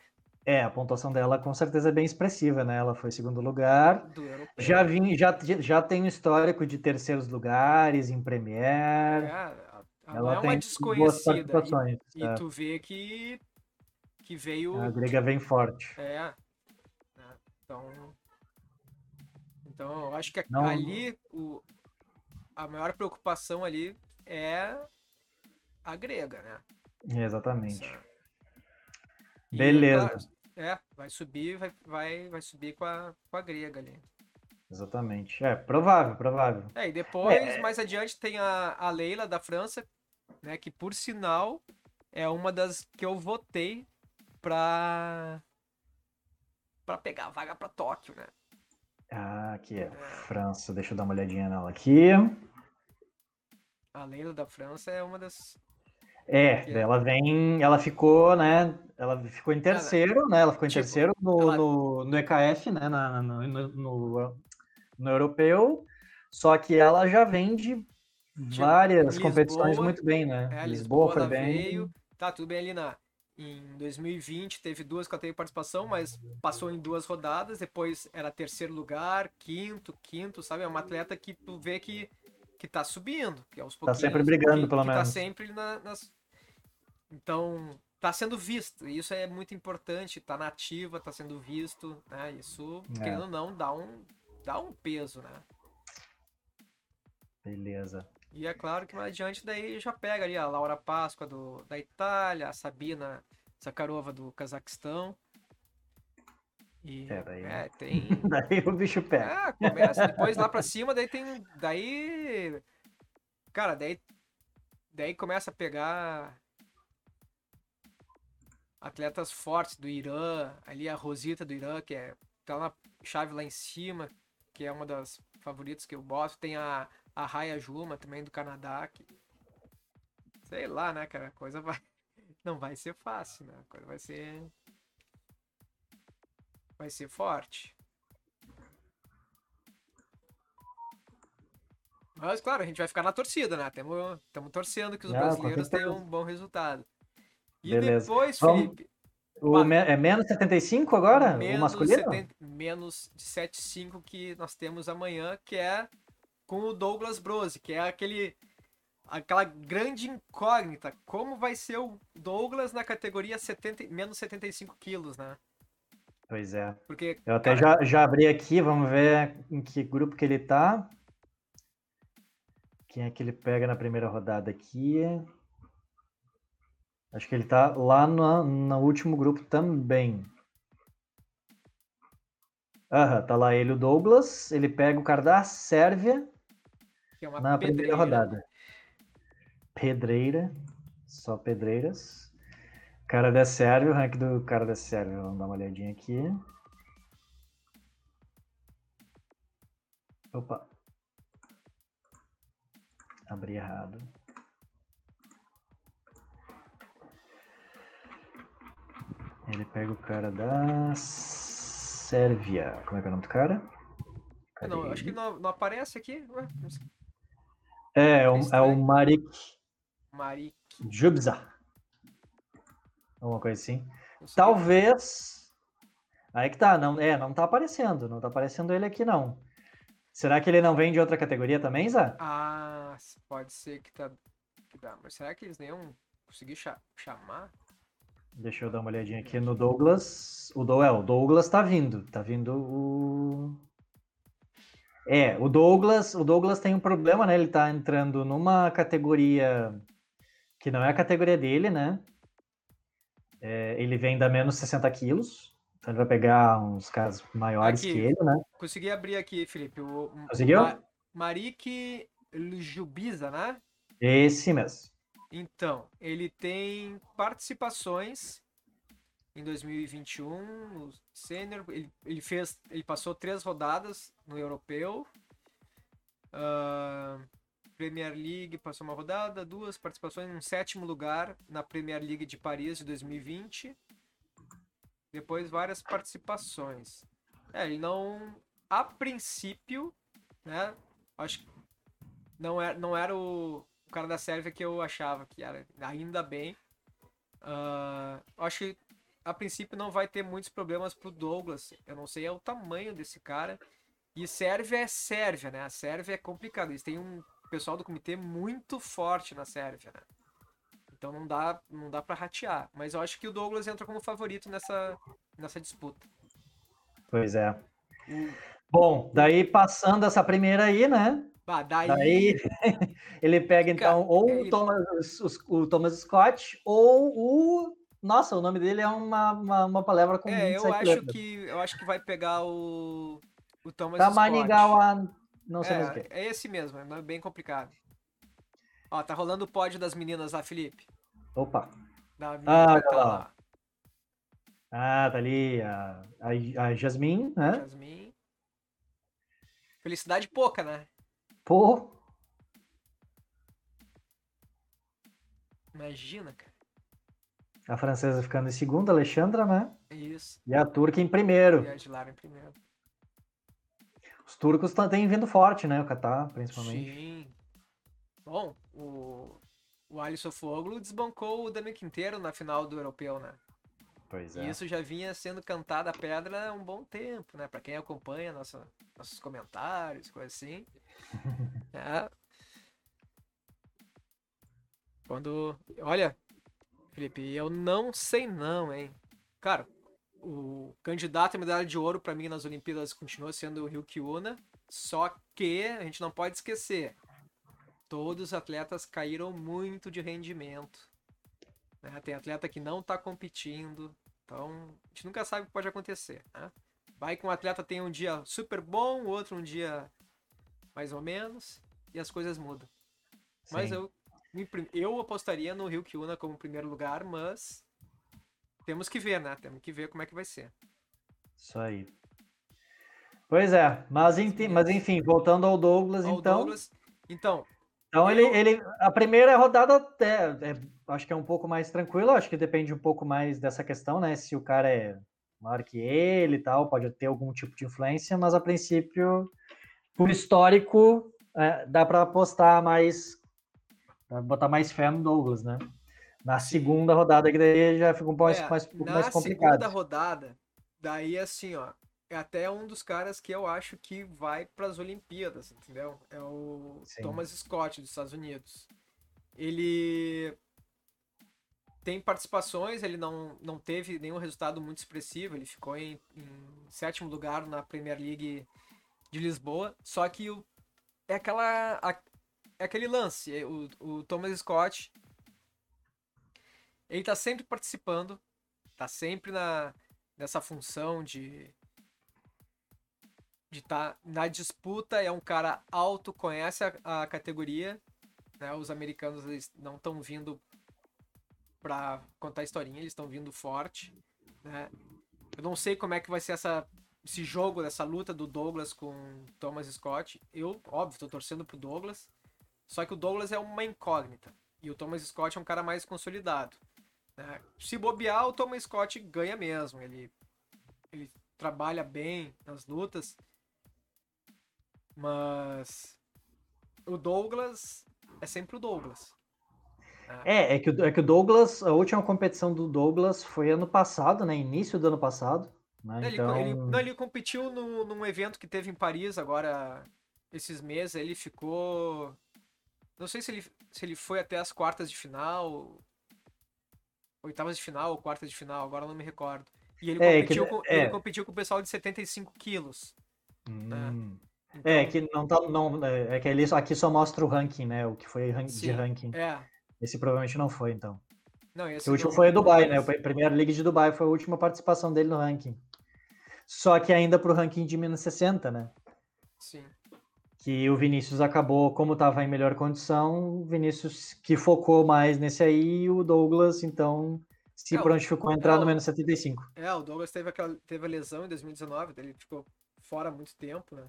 Speaker 1: É, a pontuação dela com certeza é bem expressiva, né? Ela foi segundo lugar. Já vim, já, já tem um histórico de terceiros lugares em
Speaker 2: É,
Speaker 1: Premier.
Speaker 2: ela,
Speaker 1: Ela
Speaker 2: não é
Speaker 1: tem
Speaker 2: uma desconhecida. E, e
Speaker 1: é.
Speaker 2: tu vê que, que veio.
Speaker 1: A grega vem forte.
Speaker 2: É. né? Então. Então, eu acho que
Speaker 1: Não-
Speaker 2: ali o, a maior preocupação ali é a grega, né?
Speaker 1: Exatamente.
Speaker 2: Essa-
Speaker 1: Beleza.
Speaker 2: claro, é, vai subir, vai, vai, vai subir com a, com a grega ali.
Speaker 1: Exatamente. É, provável, provável.
Speaker 2: É, e depois,
Speaker 1: É.
Speaker 2: mais adiante, tem a, a Leila da França, né? Que por sinal é uma das que eu votei pra, pra pegar a vaga pra Tóquio, né?
Speaker 1: Ah, aqui é França. Deixa eu dar uma olhadinha nela aqui.
Speaker 2: A Leila da França é uma das.
Speaker 1: É,
Speaker 2: é?
Speaker 1: ela vem, ela ficou, né? Ela ficou em terceiro, né? Ela ficou em
Speaker 2: Tipo,
Speaker 1: terceiro no,
Speaker 2: ela-
Speaker 1: no, no EKF, né? Na, no, no, no, europeu. Só que ela já vem de várias
Speaker 2: Tipo, Lisboa,
Speaker 1: competições muito bem, né?
Speaker 2: É,
Speaker 1: Lisboa,
Speaker 2: Lisboa,
Speaker 1: foi bem.
Speaker 2: veio. Tá, tudo bem ali na. Em 2020 teve duas que ela teve participação, mas passou em duas rodadas. Depois era terceiro lugar, quinto, quinto, sabe? É uma atleta que tu vê que, que tá subindo, que aos pouquinhos.
Speaker 1: sempre brigando,
Speaker 2: que,
Speaker 1: pelo
Speaker 2: que Tá
Speaker 1: menos.
Speaker 2: sempre na- nas. Então, tá sendo visto. E isso é muito importante. Tá na ativa, tá sendo visto, né? Isso,
Speaker 1: É.
Speaker 2: querendo ou não, dá um, dá um peso, né?
Speaker 1: Beleza.
Speaker 2: E é claro que mais adiante daí já pega ali a Laura Páscoa do, da Itália, a Sabina Zakharova do Cazaquistão. E
Speaker 1: É, daí-
Speaker 2: é, [laughs] tem.
Speaker 1: Daí o bicho pega.
Speaker 2: É, começa. Depois lá pra cima, daí tem. Daí. Cara, daí. Daí começa a pegar. Atletas fortes do Irã. Ali a Rosita do Irã, que é. Tá na chave lá em cima, que é uma das favoritas que eu boto. Tem a, a Raya Juma também do Canadá. Que, sei lá, né, cara? A coisa vai. [laughs] Não vai ser fácil, né? A coisa vai ser. Vai ser forte. Mas, claro, a gente vai ficar na torcida, né? Estamos torcendo que os
Speaker 1: com
Speaker 2: brasileiros tenham um bom resultado. E
Speaker 1: Beleza.
Speaker 2: depois,
Speaker 1: Vamos-
Speaker 2: Felipe,
Speaker 1: O
Speaker 2: Bah.
Speaker 1: me- é menos 75 agora? o
Speaker 2: menos,
Speaker 1: masculino?
Speaker 2: 70 menos de 7,5 que nós temos amanhã, que é com o Douglas Brose, que é aquele aquela grande incógnita. Como vai ser o Douglas na categoria 70, menos 75 quilos, né?
Speaker 1: Pois é.
Speaker 2: Porque,
Speaker 1: Eu até
Speaker 2: cara,
Speaker 1: já, já abri aqui, vamos ver em que grupo que ele tá. Quem é que ele pega na primeira rodada aqui? Acho que ele tá lá no, no último grupo também. Aham, tá lá ele, o Douglas. Ele pega o cara da Sérvia
Speaker 2: é
Speaker 1: na primeira
Speaker 2: pedreira.
Speaker 1: rodada. Pedreira, só pedreiras. Cara da Sérvia, o rank do cara da Sérvia. Vamos dar uma olhadinha aqui. Opa. Abri errado. Ele pega o cara da Sérvia. Como é que é o nome do cara? Cadê
Speaker 2: Não, eu acho que
Speaker 1: ele?
Speaker 2: não, não aparece aqui. Ué, não sei.
Speaker 1: É, é o, é o. Marik
Speaker 2: Mari.
Speaker 1: Jubza. Alguma coisa assim. Talvez. Aí que tá, não, é, não tá aparecendo, não tá aparecendo ele aqui não. Será que ele não vem de outra categoria também, Zé?
Speaker 2: Ah, pode ser que tá. Que dá. Mas será que eles nem iam conseguir cha- chamar?
Speaker 1: Deixa eu dar uma olhadinha aqui no Douglas. O, Do, é, o Douglas tá vindo, tá vindo o É, o Douglas, o Douglas tem um problema, né? Ele tá entrando numa categoria que não é a categoria dele, né? É, ele vem da menos 60 quilos, então ele vai pegar uns caras maiores
Speaker 2: Aqui.
Speaker 1: que ele, né?
Speaker 2: Consegui abrir aqui, Felipe. O,
Speaker 1: Conseguiu?
Speaker 2: Ma- Marik Ljubiza, né?
Speaker 1: Esse mesmo.
Speaker 2: Então, ele tem participações em 2021 no Sênior. Ele, ele fez, ele passou três rodadas no Europeu. Ah, Premier League passou uma rodada, duas participações, um sétimo lugar na Premier League de Paris de 2020. Depois várias participações. É, ele não, a princípio, né? Acho que não era, não era o, o cara da Sérvia que eu achava que era. Ainda bem. Ah, acho que a princípio não vai ter muitos problemas pro Douglas. Eu não sei é o tamanho desse cara. E Sérvia é Sérvia, né? A Sérvia é complicado. Eles têm um pessoal do comitê muito forte na Sérvia, né? Então não dá, não dá para ratear. Mas eu acho que o Douglas entra como favorito nessa, nessa disputa.
Speaker 1: Pois é. Bom, daí passando essa primeira aí, né?
Speaker 2: Bah, daí...
Speaker 1: daí [laughs] ele pega então ou o Thomas, o, o Thomas Scott ou o nossa, o nome dele é uma, uma, uma palavra com
Speaker 2: É, eu acho letras. que eu acho que vai pegar o o Thomas
Speaker 1: Tamanigawa, Scott. não sei
Speaker 2: é,
Speaker 1: mais o que.
Speaker 2: É esse mesmo, é bem complicado. Ó, tá rolando o pódio das meninas lá, Felipe.
Speaker 1: Opa.
Speaker 2: Da ah, tá
Speaker 1: lá. Ah, tá ali a, a, a Jasmine, né?
Speaker 2: Jasmine. Felicidade pouca, né?
Speaker 1: Pô.
Speaker 2: Imagina, cara.
Speaker 1: A francesa ficando em segundo, a Alexandra, né?
Speaker 2: Isso.
Speaker 1: E a turca em primeiro.
Speaker 2: E a Dilara em primeiro.
Speaker 1: Os turcos têm vindo forte, né? O Catar, principalmente.
Speaker 2: Sim. Bom, o, o Alisson Foglo desbancou o Dani Quinteiro na final do Europeu, né?
Speaker 1: Pois é.
Speaker 2: E isso já vinha sendo cantado a pedra há um bom tempo, né? Para quem acompanha nossa, nossos comentários, coisa assim. É. Quando. Olha, Felipe, eu não sei não, hein? Cara, o candidato a medalha de ouro para mim nas Olimpíadas continua sendo o Ryuki Una, só que a gente não pode esquecer, todos os atletas caíram muito de rendimento. Né? Tem atleta que não está competindo. Então, a gente nunca sabe o que pode acontecer. Né? Vai que um atleta tem um dia super bom, outro um dia mais ou menos, e as coisas mudam. Sim. Mas eu, eu apostaria no Rio Kiuna como primeiro lugar, mas temos que ver, né? Temos que ver como é que vai ser.
Speaker 1: Isso aí. Pois é, mas, mas enfim, voltando ao Douglas,
Speaker 2: ao
Speaker 1: então.
Speaker 2: Douglas, então,
Speaker 1: então ele, ele, a primeira rodada até, é, acho que é um pouco mais tranquilo, acho que depende um pouco mais dessa questão, né? Se o cara é maior que ele e tal, pode ter algum tipo de influência, mas a princípio, por histórico, é, dá para apostar mais, botar mais fé no Douglas, né? Na segunda rodada, que daí já fica um pouco mais,
Speaker 2: é,
Speaker 1: mais,
Speaker 2: pouco
Speaker 1: mais complicado.
Speaker 2: Na segunda rodada, daí assim, ó, é até um dos caras que eu acho que vai para as Olimpíadas, entendeu? É o Sim. Thomas Scott dos Estados Unidos. Ele tem participações, ele não, não teve nenhum resultado muito expressivo, ele ficou em, em sétimo lugar na Premier League de Lisboa, só que o, é aquela a, é aquele lance, é o, o Thomas Scott ele tá sempre participando, tá sempre na, nessa função de de estar tá na disputa, é um cara alto, conhece a, a categoria, né? Os americanos eles não estão vindo para contar historinha, eles estão vindo forte, né? Eu não sei como é que vai ser essa esse jogo, essa luta do Douglas com Thomas Scott. Eu, óbvio, tô torcendo pro Douglas. Só que o Douglas é uma incógnita. E o Thomas Scott é um cara mais consolidado. Né? Se bobear, o Thomas Scott ganha mesmo. Ele, ele trabalha bem nas lutas. Mas o Douglas é sempre o Douglas.
Speaker 1: É, é que, é que o Douglas, a última competição do Douglas foi ano passado, né? Início do ano passado. Né?
Speaker 2: Ele, então... ele, não, ele competiu no, num evento que teve em Paris agora, esses meses. Ele ficou. Não sei se ele, se ele foi até as quartas de final, oitavas de final ou quartas de final, agora não me recordo. E ele, é, competiu, que, com, é. ele competiu com o pessoal de 75 quilos. Né?
Speaker 1: Hum. Né? Então... É, que não tá. Não, é, é que ele aqui só mostra o ranking, né? O que foi de ranking.
Speaker 2: É.
Speaker 1: Esse provavelmente não foi, então.
Speaker 2: Não, esse
Speaker 1: o último foi a Dubai, né? A Primeira League de Dubai foi a última participação dele no ranking. Só que ainda pro ranking de menos 60, né?
Speaker 2: Sim.
Speaker 1: Que o Vinícius acabou, como estava em melhor condição, o Vinícius que focou mais nesse aí, e o Douglas, então, se é, prontificou a entrar no menos 75.
Speaker 2: É, o Douglas teve, aquela, teve a lesão em 2019, ele ficou fora há muito tempo, né?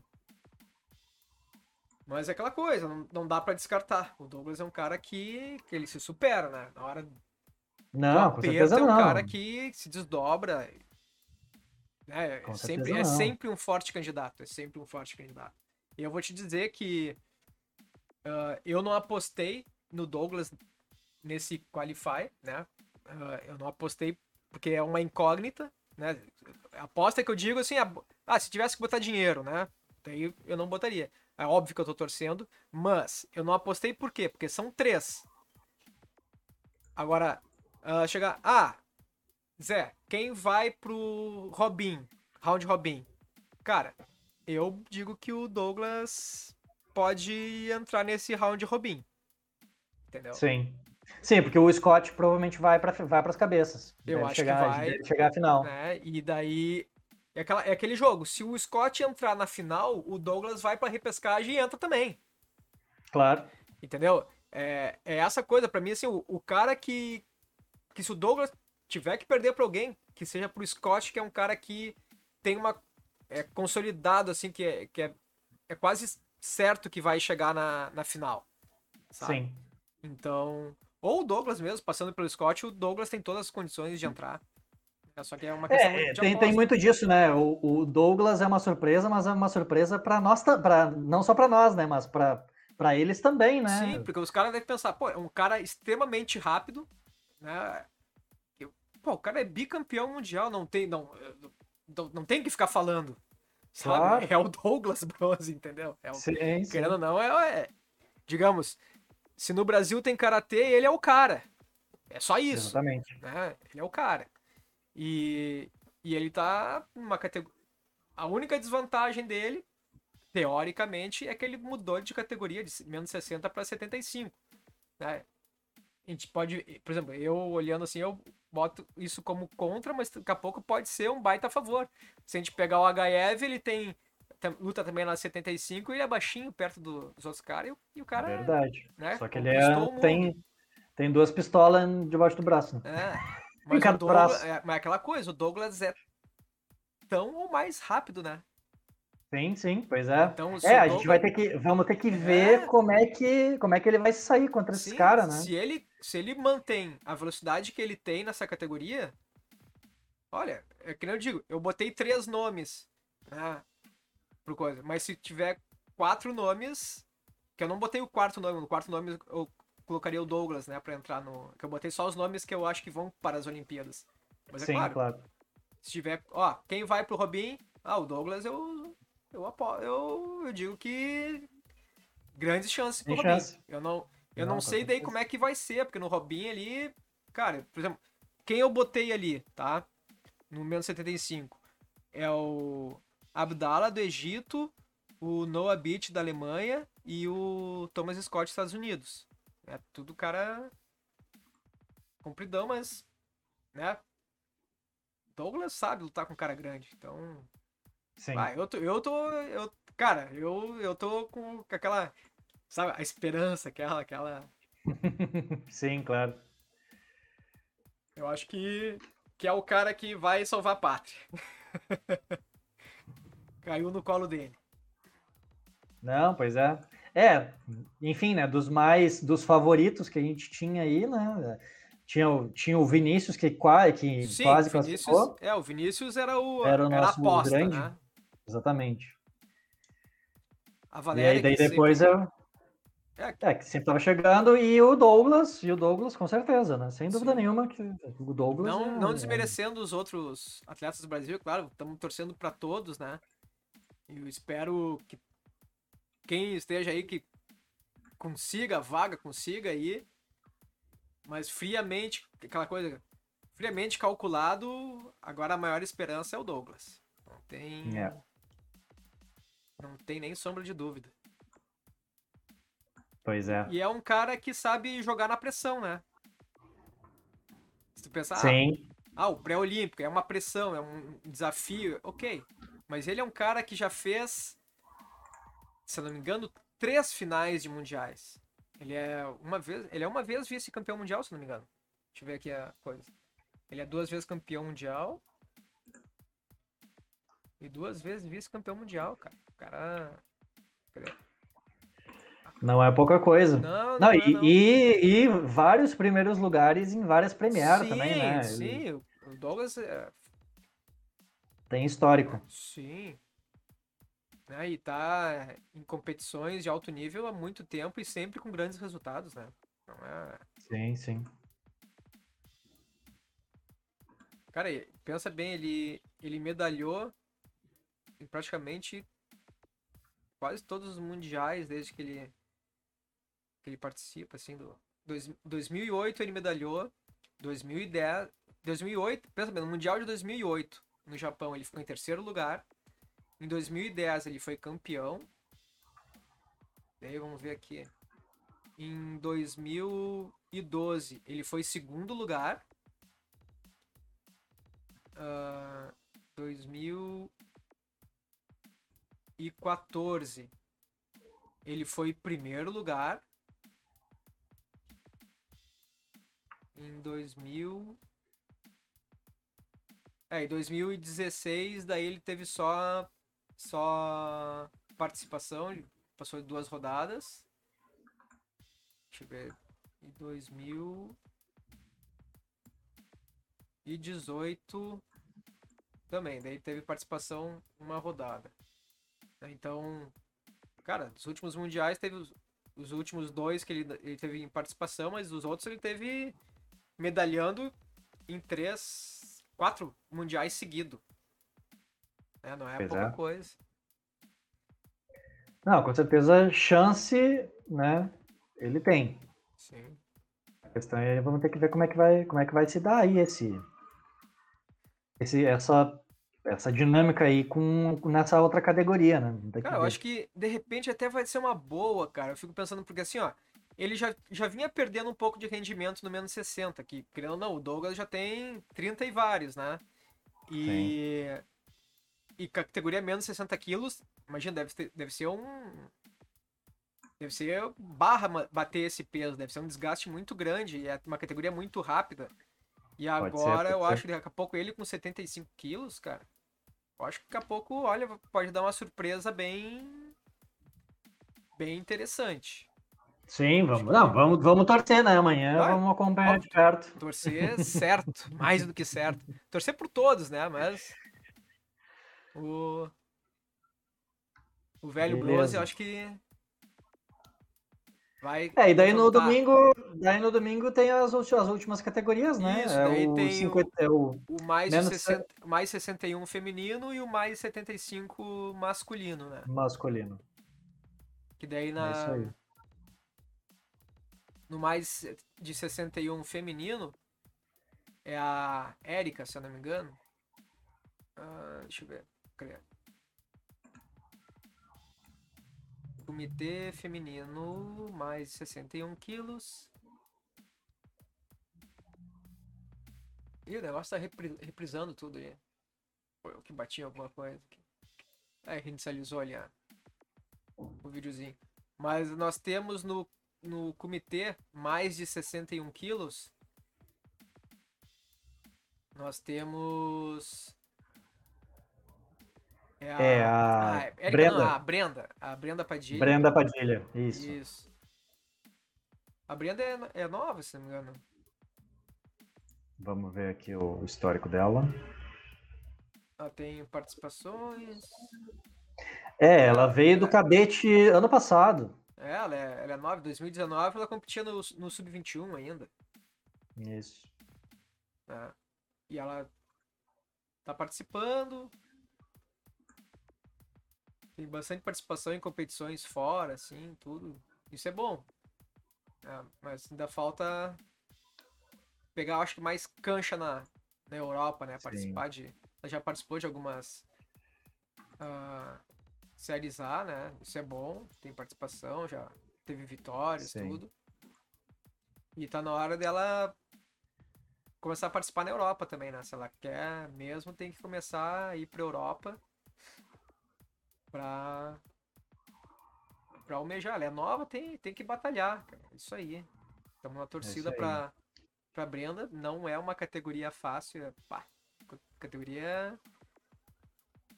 Speaker 2: Mas é aquela coisa, não, não dá para descartar. O Douglas é um cara que, que ele se supera, né? Na hora
Speaker 1: não, com certeza
Speaker 2: é
Speaker 1: um não.
Speaker 2: cara que se desdobra. É, sempre, é sempre um forte candidato. É sempre um forte candidato. E eu vou te dizer que uh, eu não apostei no Douglas nesse Qualify, né? Uh, eu não apostei porque é uma incógnita, né? Aposta que eu digo assim, ah, se tivesse que botar dinheiro, né? Daí eu não botaria. É óbvio que eu tô torcendo, mas eu não apostei por quê? Porque são três. Agora, uh, chegar. Ah, Zé, quem vai pro Robin? Round Robin. Cara, eu digo que o Douglas pode entrar nesse round Robin. Entendeu?
Speaker 1: Sim. Sim, porque o Scott provavelmente vai para vai as cabeças.
Speaker 2: Eu acho
Speaker 1: chegar,
Speaker 2: que vai.
Speaker 1: Chegar à final.
Speaker 2: Né? E daí. É, aquela, é aquele jogo. Se o Scott entrar na final, o Douglas vai pra repescagem e entra também.
Speaker 1: Claro.
Speaker 2: Entendeu? É, é essa coisa, para mim, assim, o, o, cara que. Que se o Douglas tiver que perder pra alguém, que seja pro Scott, que é um cara que tem uma. É consolidado, assim, que é, que é, é quase certo que vai chegar na, na final. Sabe? Sim. Então. Ou o Douglas mesmo, passando pelo Scott, o Douglas tem todas as condições de entrar. É, só que é uma é, questão
Speaker 1: é, tem, tem muito disso, né? O, o, Douglas é uma surpresa, mas é uma surpresa para nós, pra, não só para nós, né? Mas para para eles também, né?
Speaker 2: Sim, porque os caras devem pensar, pô, é um cara extremamente rápido, né? Pô, o cara é bicampeão mundial, não tem, não, não, não tem que ficar falando. Sabe? Claro. É o Douglas Bros, entendeu? É o, sim, querendo ou não, é, é, digamos, se no Brasil tem karatê, ele é o cara. É só isso.
Speaker 1: Exatamente.
Speaker 2: Né? Ele é o cara. E, e ele tá numa categoria. A única desvantagem dele teoricamente, é que ele mudou de categoria de menos 60 para 75. Né? A gente pode, por exemplo, eu olhando assim, eu boto isso como contra, mas daqui a pouco pode ser um baita a favor. Se a gente pegar o HF, ele tem luta também na 75 e é baixinho perto do, dos outros caras e, o cara
Speaker 1: verdade né, só que ele é, tem tem duas pistolas debaixo do braço
Speaker 2: né? é, [laughs] mas, Douglas, é, mas é aquela coisa o Douglas é tão ou mais rápido né
Speaker 1: Sim, sim, pois é. Então, é, a gente vai ter que, vamos ter que ver é... como é que, como é que ele vai sair contra sim, esses caras, né?
Speaker 2: Se ele, se ele mantém a velocidade que ele tem nessa categoria, olha, é que nem eu digo, eu botei três nomes, né, pro coisa, mas se tiver quatro nomes, que eu não botei o quarto nome, no quarto nome eu colocaria o Douglas, né, para entrar no, que eu botei só os nomes que eu acho que vão para as Olimpíadas. Mas é sim, claro, claro. Se tiver, ó, quem vai pro Robin? Ah, o Douglas eu eu, eu, eu digo que grandes chances pro Robin. Chance. Eu não, eu não, não sei daí como é que vai ser, porque no Robin ali, cara, por exemplo, quem eu botei ali, tá? No menos 75 é o Abdallah do Egito, o Noah Beach da Alemanha e o Thomas Scott dos Estados Unidos. É tudo cara compridão, mas né? Douglas sabe lutar com cara grande, então Sim. Ah, eu tô, eu tô, eu, cara, eu, eu tô com aquela, sabe, a esperança, aquela, aquela. [laughs]
Speaker 1: Sim, claro.
Speaker 2: Eu acho que, que é o cara que vai salvar a pátria. [laughs] Caiu no colo dele.
Speaker 1: Não, pois é. É, enfim, né, dos mais, dos favoritos que a gente tinha aí, né, tinha o, tinha o Vinícius que, quase, que Sim, quase classificou.
Speaker 2: É, o Vinícius era o era, o nosso era a aposta, grande. Né?
Speaker 1: Exatamente. A Valéria, e aí, daí depois sempre... eu. É, é, que sempre tava chegando, e o Douglas, e o Douglas, com certeza, né? Sem dúvida Sim. nenhuma que o Douglas.
Speaker 2: Não, é, não desmerecendo é... os outros atletas do Brasil, claro, estamos torcendo para todos, né? Eu espero que quem esteja aí que consiga vaga, consiga aí. Mas friamente, aquela coisa, friamente calculado, agora a maior esperança é o Douglas. Não tem. É. Não tem nem sombra de dúvida.
Speaker 1: Pois é.
Speaker 2: E é um cara que sabe jogar na pressão, né? Se tu pensar,
Speaker 1: Sim.
Speaker 2: Ah, ah, o pré-olímpico é uma pressão, é um desafio, ok. Mas ele é um cara que já fez, se eu não me engano, três finais de mundiais. Ele é uma vez, ele é uma vez vice-campeão mundial, se não me engano. Deixa eu ver aqui a coisa. Ele é duas vezes campeão mundial. E duas vezes vice-campeão mundial, cara cara.
Speaker 1: Não é pouca coisa.
Speaker 2: Não, não, não,
Speaker 1: e, é, não. E, e, vários primeiros lugares em várias premiadas também, né?
Speaker 2: Sim, o Douglas. É...
Speaker 1: Tem histórico.
Speaker 2: Sim. Né? E tá em competições de alto nível há muito tempo e sempre com grandes resultados, né?
Speaker 1: É... Sim, sim.
Speaker 2: Cara, pensa bem, ele, ele medalhou em praticamente quase todos os mundiais desde que ele que ele participa, assim, do dois, 2008 ele medalhou, 2010, 2008, pensa bem, no mundial de 2008 no Japão ele ficou em terceiro lugar, em 2010 ele foi campeão, daí vamos ver aqui, em 2012 ele foi segundo lugar, uh, 2014 ele foi primeiro lugar. Em 2000 É, em 2016 daí ele teve só só participação, passou de duas rodadas. Deixa eu ver. Em 2000 e 18 também, daí teve participação uma rodada. Então, cara, dos últimos mundiais teve os, os últimos dois que ele, ele teve em participação, mas os outros ele teve medalhando em três, quatro mundiais seguidos. É, não é pois pouca é. coisa.
Speaker 1: Não, com certeza chance, né? Ele tem.
Speaker 2: Sim.
Speaker 1: A questão é vamos ter que ver como é que vai, como é que vai se dar aí esse esse, essa, essa dinâmica aí com, nessa outra categoria, né?
Speaker 2: Cara, eu acho que de repente até vai ser uma boa, cara. Eu fico pensando, porque assim, ó, ele já, já vinha perdendo um pouco de rendimento no menos 60, que, querendo ou não, o Douglas já tem 30 e vários, né? E. Sim. E categoria menos 60 quilos, imagina, deve, ter, deve ser um. Deve ser barra bater esse peso, deve ser um desgaste muito grande, é uma categoria muito rápida. E agora ser, eu ser. acho que daqui a pouco ele com 75 quilos, cara. Eu acho que daqui a pouco, olha, pode dar uma surpresa bem. bem interessante.
Speaker 1: Sim, vamos. Não, vamos, vamos torcer, né? Amanhã Vai, vamos acompanhar de perto.
Speaker 2: Torcer certo, [laughs] mais do que certo. Torcer por todos, né? Mas. O. O velho Beleza. eu acho que Vai
Speaker 1: é, e daí no domingo, daí no domingo tem as, as últimas categorias, né?
Speaker 2: Isso, é daí o tem 50, o, é o, o mais, menos... 60, mais 61 feminino e o mais 75 masculino, né?
Speaker 1: Masculino.
Speaker 2: Que daí na. É no mais de 61 feminino é a Érica, se eu não me engano. Ah, deixa eu ver. Cadê? Comitê feminino, mais 61 quilos. Ih, o negócio tá repri reprisando tudo aí. Foi eu que bati alguma coisa aqui. É, reinicializou ali a... o videozinho. Mas nós temos no, no comitê mais de 61 quilos. Nós temos
Speaker 1: é a, é a,
Speaker 2: ah, é
Speaker 1: Brenda.
Speaker 2: Não, a Brenda. A Brenda Padilha.
Speaker 1: Brenda Padilha, isso.
Speaker 2: Isso. A Brenda é, é nova, se não me engano.
Speaker 1: Vamos ver aqui o histórico dela.
Speaker 2: Ela tem participações.
Speaker 1: É, ela veio do cadete ano passado.
Speaker 2: É, ela é, ela é nova. Em 2019 ela competia no, no Sub-21 ainda.
Speaker 1: Isso.
Speaker 2: É. E ela tá participando, tem bastante participação em competições fora, assim, tudo. Isso é bom. É, mas ainda falta pegar, acho que mais cancha na, na Europa, né? Participar Sim. de. Ela já participou de algumas uh, séries A, né? Isso é bom, tem participação, já teve vitórias, Sim. tudo. E tá na hora dela começar a participar na Europa também, né? Se ela quer mesmo, tem que começar a ir pra Europa pra, pra almejar. Ela é nova, tem, tem que batalhar. Cara. Isso aí. Estamos na torcida é pra, pra Brenda. Não é uma categoria fácil. É, pá, categoria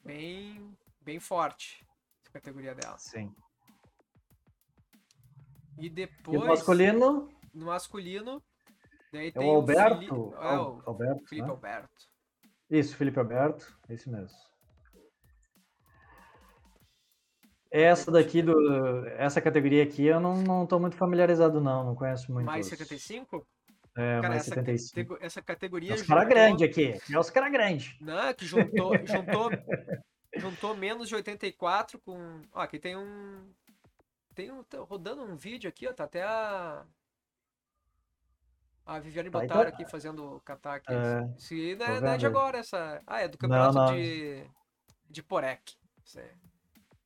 Speaker 2: bem, bem forte. A categoria dela.
Speaker 1: Sim.
Speaker 2: E depois. E
Speaker 1: no masculino?
Speaker 2: No masculino. Daí
Speaker 1: é
Speaker 2: tem
Speaker 1: o Alberto? O
Speaker 2: Fili... é, o
Speaker 1: Alberto,
Speaker 2: Felipe
Speaker 1: né?
Speaker 2: Alberto.
Speaker 1: Isso, Felipe Alberto. Esse mesmo. Essa daqui, do, essa categoria aqui, eu não, não tô muito familiarizado, não. Não conheço muito.
Speaker 2: Mais 75?
Speaker 1: É, Cara, essa,
Speaker 2: categ essa categoria. É
Speaker 1: os caras grandes aqui. É os caras grandes.
Speaker 2: Não, que juntou, juntou, juntou menos de 84 com. Ó, aqui tem um. Tem um. Tá rodando um vídeo aqui, ó. Tá até a. A Viviane tá, botaram então... aqui fazendo catar aqui. É, Se não é, não é de agora essa. Ah, é do campeonato não, não. de. De Porec. Isso aí.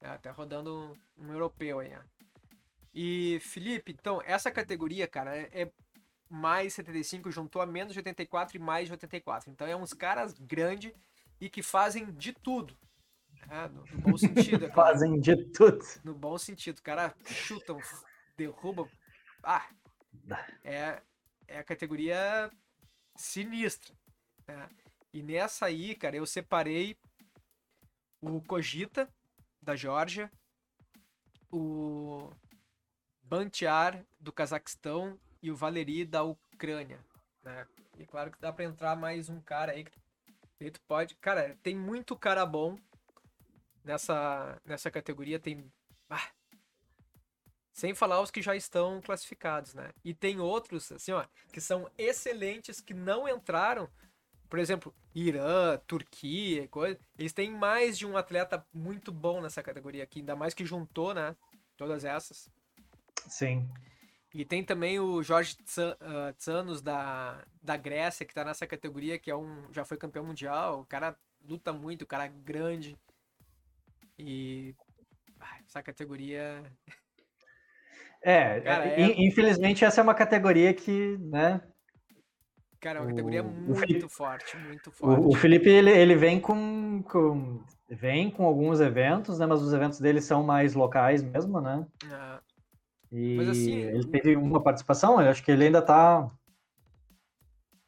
Speaker 2: Até rodando um, um europeu aí, ó. E, Felipe, então, essa categoria, cara, é, é mais 75, juntou a menos de 84 e mais de 84. Então é uns caras grandes e que fazem de tudo. Né? No, no, bom sentido. É [laughs]
Speaker 1: claro. Fazem de tudo.
Speaker 2: No bom sentido. Cara, chutam, derrubam. Ah, é, é a categoria sinistra. Né? E nessa aí, cara, eu separei o Cogita, da Geórgia, o Bantiar, do Cazaquistão, e o Valeri da Ucrânia, né? E claro que dá para entrar mais um cara aí que tu pode, cara, tem muito cara bom nessa nessa categoria, tem ah, sem falar os que já estão classificados, né? E tem outros assim, ó, que são excelentes que não entraram por exemplo, Irã, Turquia, coisa, eles têm mais de um atleta muito bom nessa categoria aqui, ainda mais que juntou, né? Todas essas.
Speaker 1: Sim.
Speaker 2: E tem também o Jorge ah, Tsanos da, da Grécia, que tá nessa categoria, que é um, já foi campeão mundial. O cara luta muito, o cara é grande. E essa categoria.
Speaker 1: É, cara, é, infelizmente essa é uma categoria que, né?
Speaker 2: Cara, é uma categoria o, muito Felipe, forte, muito forte.
Speaker 1: O, o Felipe, ele, ele vem com, com, vem com alguns eventos, né? Mas os eventos dele são mais locais mesmo, né? Ah. E assim, ele teve uma participação, eu acho que ele ainda tá.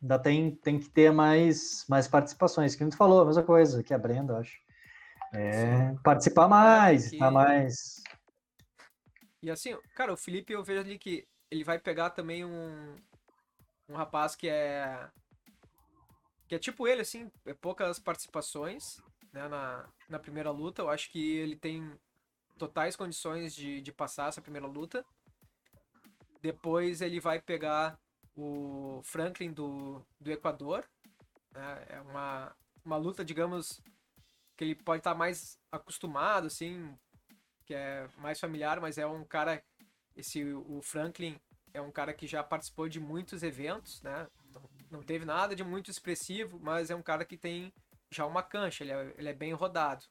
Speaker 1: Ainda tem, tem que ter mais, mais participações. Que a gente falou, a mesma coisa que a Brenda, acho. É, participar mais, é, tá mais.
Speaker 2: E assim, cara, o Felipe, eu vejo ali que ele vai pegar também um, um rapaz que é. Que é tipo ele, assim, é poucas participações né, na, na primeira luta. Eu acho que ele tem totais condições de, de passar essa primeira luta. Depois ele vai pegar o Franklin do, do Equador. Né? É uma, uma luta, digamos, que ele pode estar mais acostumado, assim, que é mais familiar, mas é um cara. Esse, o Franklin é um cara que já participou de muitos eventos, né? Não, não teve nada de muito expressivo, mas é um cara que tem já uma cancha, ele é, ele é bem rodado.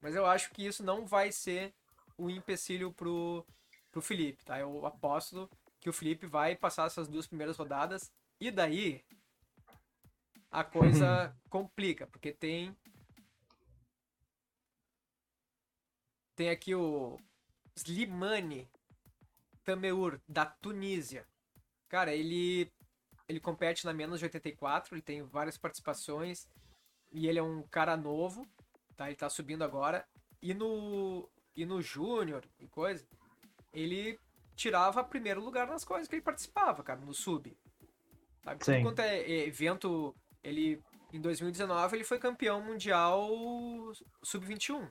Speaker 2: Mas eu acho que isso não vai ser o empecilho pro, pro Felipe, tá? Eu aposto que o Felipe vai passar essas duas primeiras rodadas e daí a coisa [laughs] complica, porque tem tem aqui o Slimani Tameur da Tunísia. Cara, ele ele compete na menos de 84, ele tem várias participações e ele é um cara novo, tá? Ele tá subindo agora. E no e no júnior e coisa, ele tirava primeiro lugar nas coisas que ele participava, cara, no sub. Sabe? Sim. Quanto é evento, ele em 2019 ele foi campeão mundial sub-21.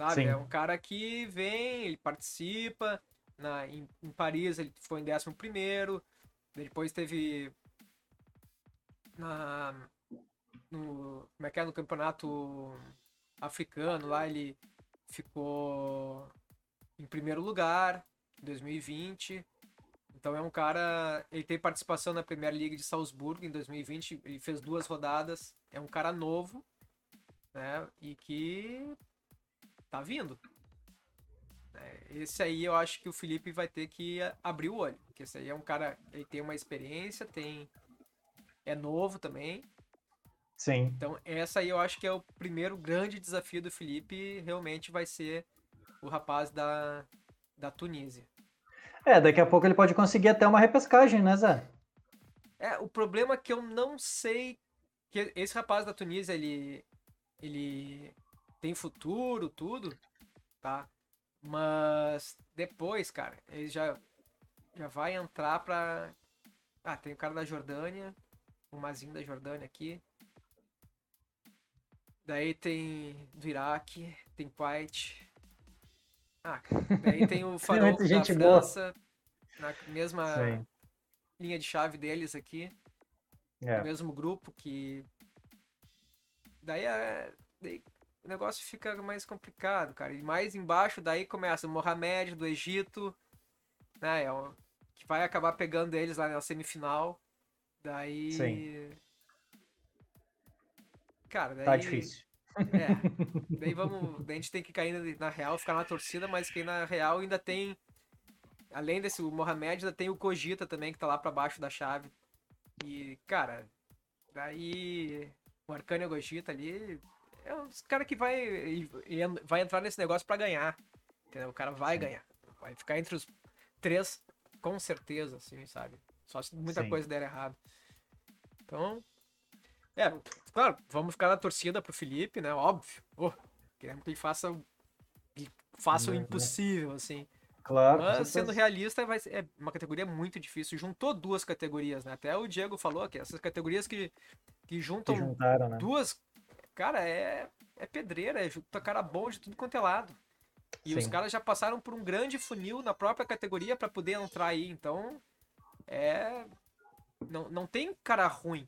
Speaker 2: Sabe? Sim. É um cara que vem, ele participa. Na, em, em Paris ele foi em 11 primeiro. Depois teve na no como é que é no campeonato africano lá ele ficou em primeiro lugar em 2020. Então é um cara, ele tem participação na Premier League de Salzburgo em 2020, ele fez duas rodadas, é um cara novo, né? E que tá vindo. É, esse aí eu acho que o Felipe vai ter que abrir o olho, porque esse aí é um cara, ele tem uma experiência, tem é novo também,
Speaker 1: Sim.
Speaker 2: Então, essa aí eu acho que é o primeiro grande desafio do Felipe, realmente vai ser o rapaz da, da Tunísia.
Speaker 1: É, daqui a pouco ele pode conseguir até uma repescagem, né, Zé?
Speaker 2: É, o problema é que eu não sei que esse rapaz da Tunísia, ele ele tem futuro, tudo, tá? Mas depois, cara, ele já já vai entrar pra Ah, tem o cara da Jordânia, o Mazinho da Jordânia aqui. Daí tem do Iraque, tem Kuwait. Ah, daí tem o [laughs] Farol da França, boa. na mesma, linha de chave deles aqui.
Speaker 1: É.
Speaker 2: No mesmo grupo que. Daí, é... daí o negócio fica mais complicado, cara. E mais embaixo, daí começa o Mohamed do Egito, né? É o... Que vai acabar pegando eles lá na semifinal. Daí.
Speaker 1: Sim.
Speaker 2: Cara, daí.
Speaker 1: Tá difícil.
Speaker 2: É. [laughs] Daí vamos. Daí a gente tem que cair na real, ficar na torcida, mas que na real ainda tem. Além desse o Mohamed, ainda tem o Cogita também, que tá lá pra baixo da chave. E, cara, daí. O Arcane e o Cogita ali. É um cara que vai, vai entrar nesse negócio para ganhar. Entendeu? O cara vai ganhar. Vai ficar entre os três, com certeza, assim, sabe? Só se muita
Speaker 1: Sim.
Speaker 2: coisa der errado. Então, é, claro, vamos ficar na torcida pro Felipe, né? Óbvio. Oh, queremos que ele faça, que faça o
Speaker 1: né.
Speaker 2: impossível, assim.
Speaker 1: Claro.
Speaker 2: Mas sendo realista, vai ser, é uma categoria muito difícil. Juntou duas categorias, né? Até o Diego falou que essas categorias que, que juntam
Speaker 1: Que juntaram, né?
Speaker 2: duas. Cara, é, é pedreira, é cara bom de tudo quanto é lado. E os
Speaker 1: Sim.
Speaker 2: caras já passaram por um grande funil na própria categoria para poder entrar aí. Então, é. Não, não tem cara ruim,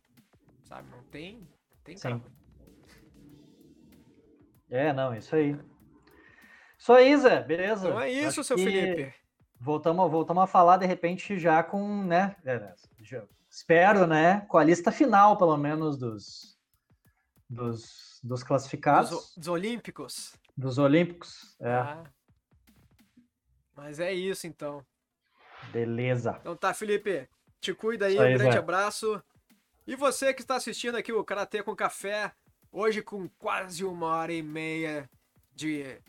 Speaker 2: sabe? Não tem, não tem cara
Speaker 1: Sim.
Speaker 2: ruim.
Speaker 1: É, não, isso aí. Aí, Zé, beleza.
Speaker 2: Então é isso,
Speaker 1: Acho
Speaker 2: seu Felipe.
Speaker 1: Voltamos, voltamos a falar de repente já com, né? é, já- espero, né? Com a lista final, pelo menos, dos, dos, dos classificados,
Speaker 2: Dos,
Speaker 1: dos,
Speaker 2: dos Olímpicos.
Speaker 1: Olímpicos. É,
Speaker 2: Ah. Mas é isso então.
Speaker 1: beleza.
Speaker 2: Então tá, Felipe. Te cuida aí,
Speaker 1: Isso aí,
Speaker 2: um grande
Speaker 1: Zé.
Speaker 2: abraço. E você que está assistindo aqui o Karatê com Café, hoje com quase uma hora e meia de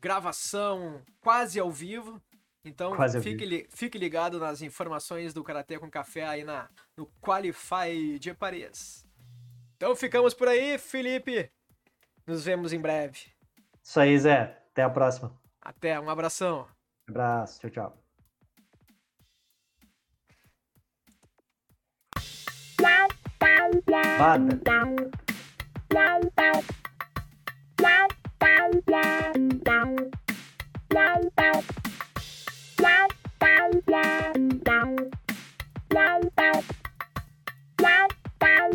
Speaker 2: gravação quase ao vivo. Então
Speaker 1: Quase ao
Speaker 2: fique, li- fique ligado nas informações do Karatê com Café aí na, no Qualify de Paris. Então ficamos por aí, Felipe. Nos vemos em breve.
Speaker 1: Isso aí, Zé. Até a próxima.
Speaker 2: Até, um abração.
Speaker 1: Um abraço, tchau, tchau. Vada.
Speaker 3: Bye.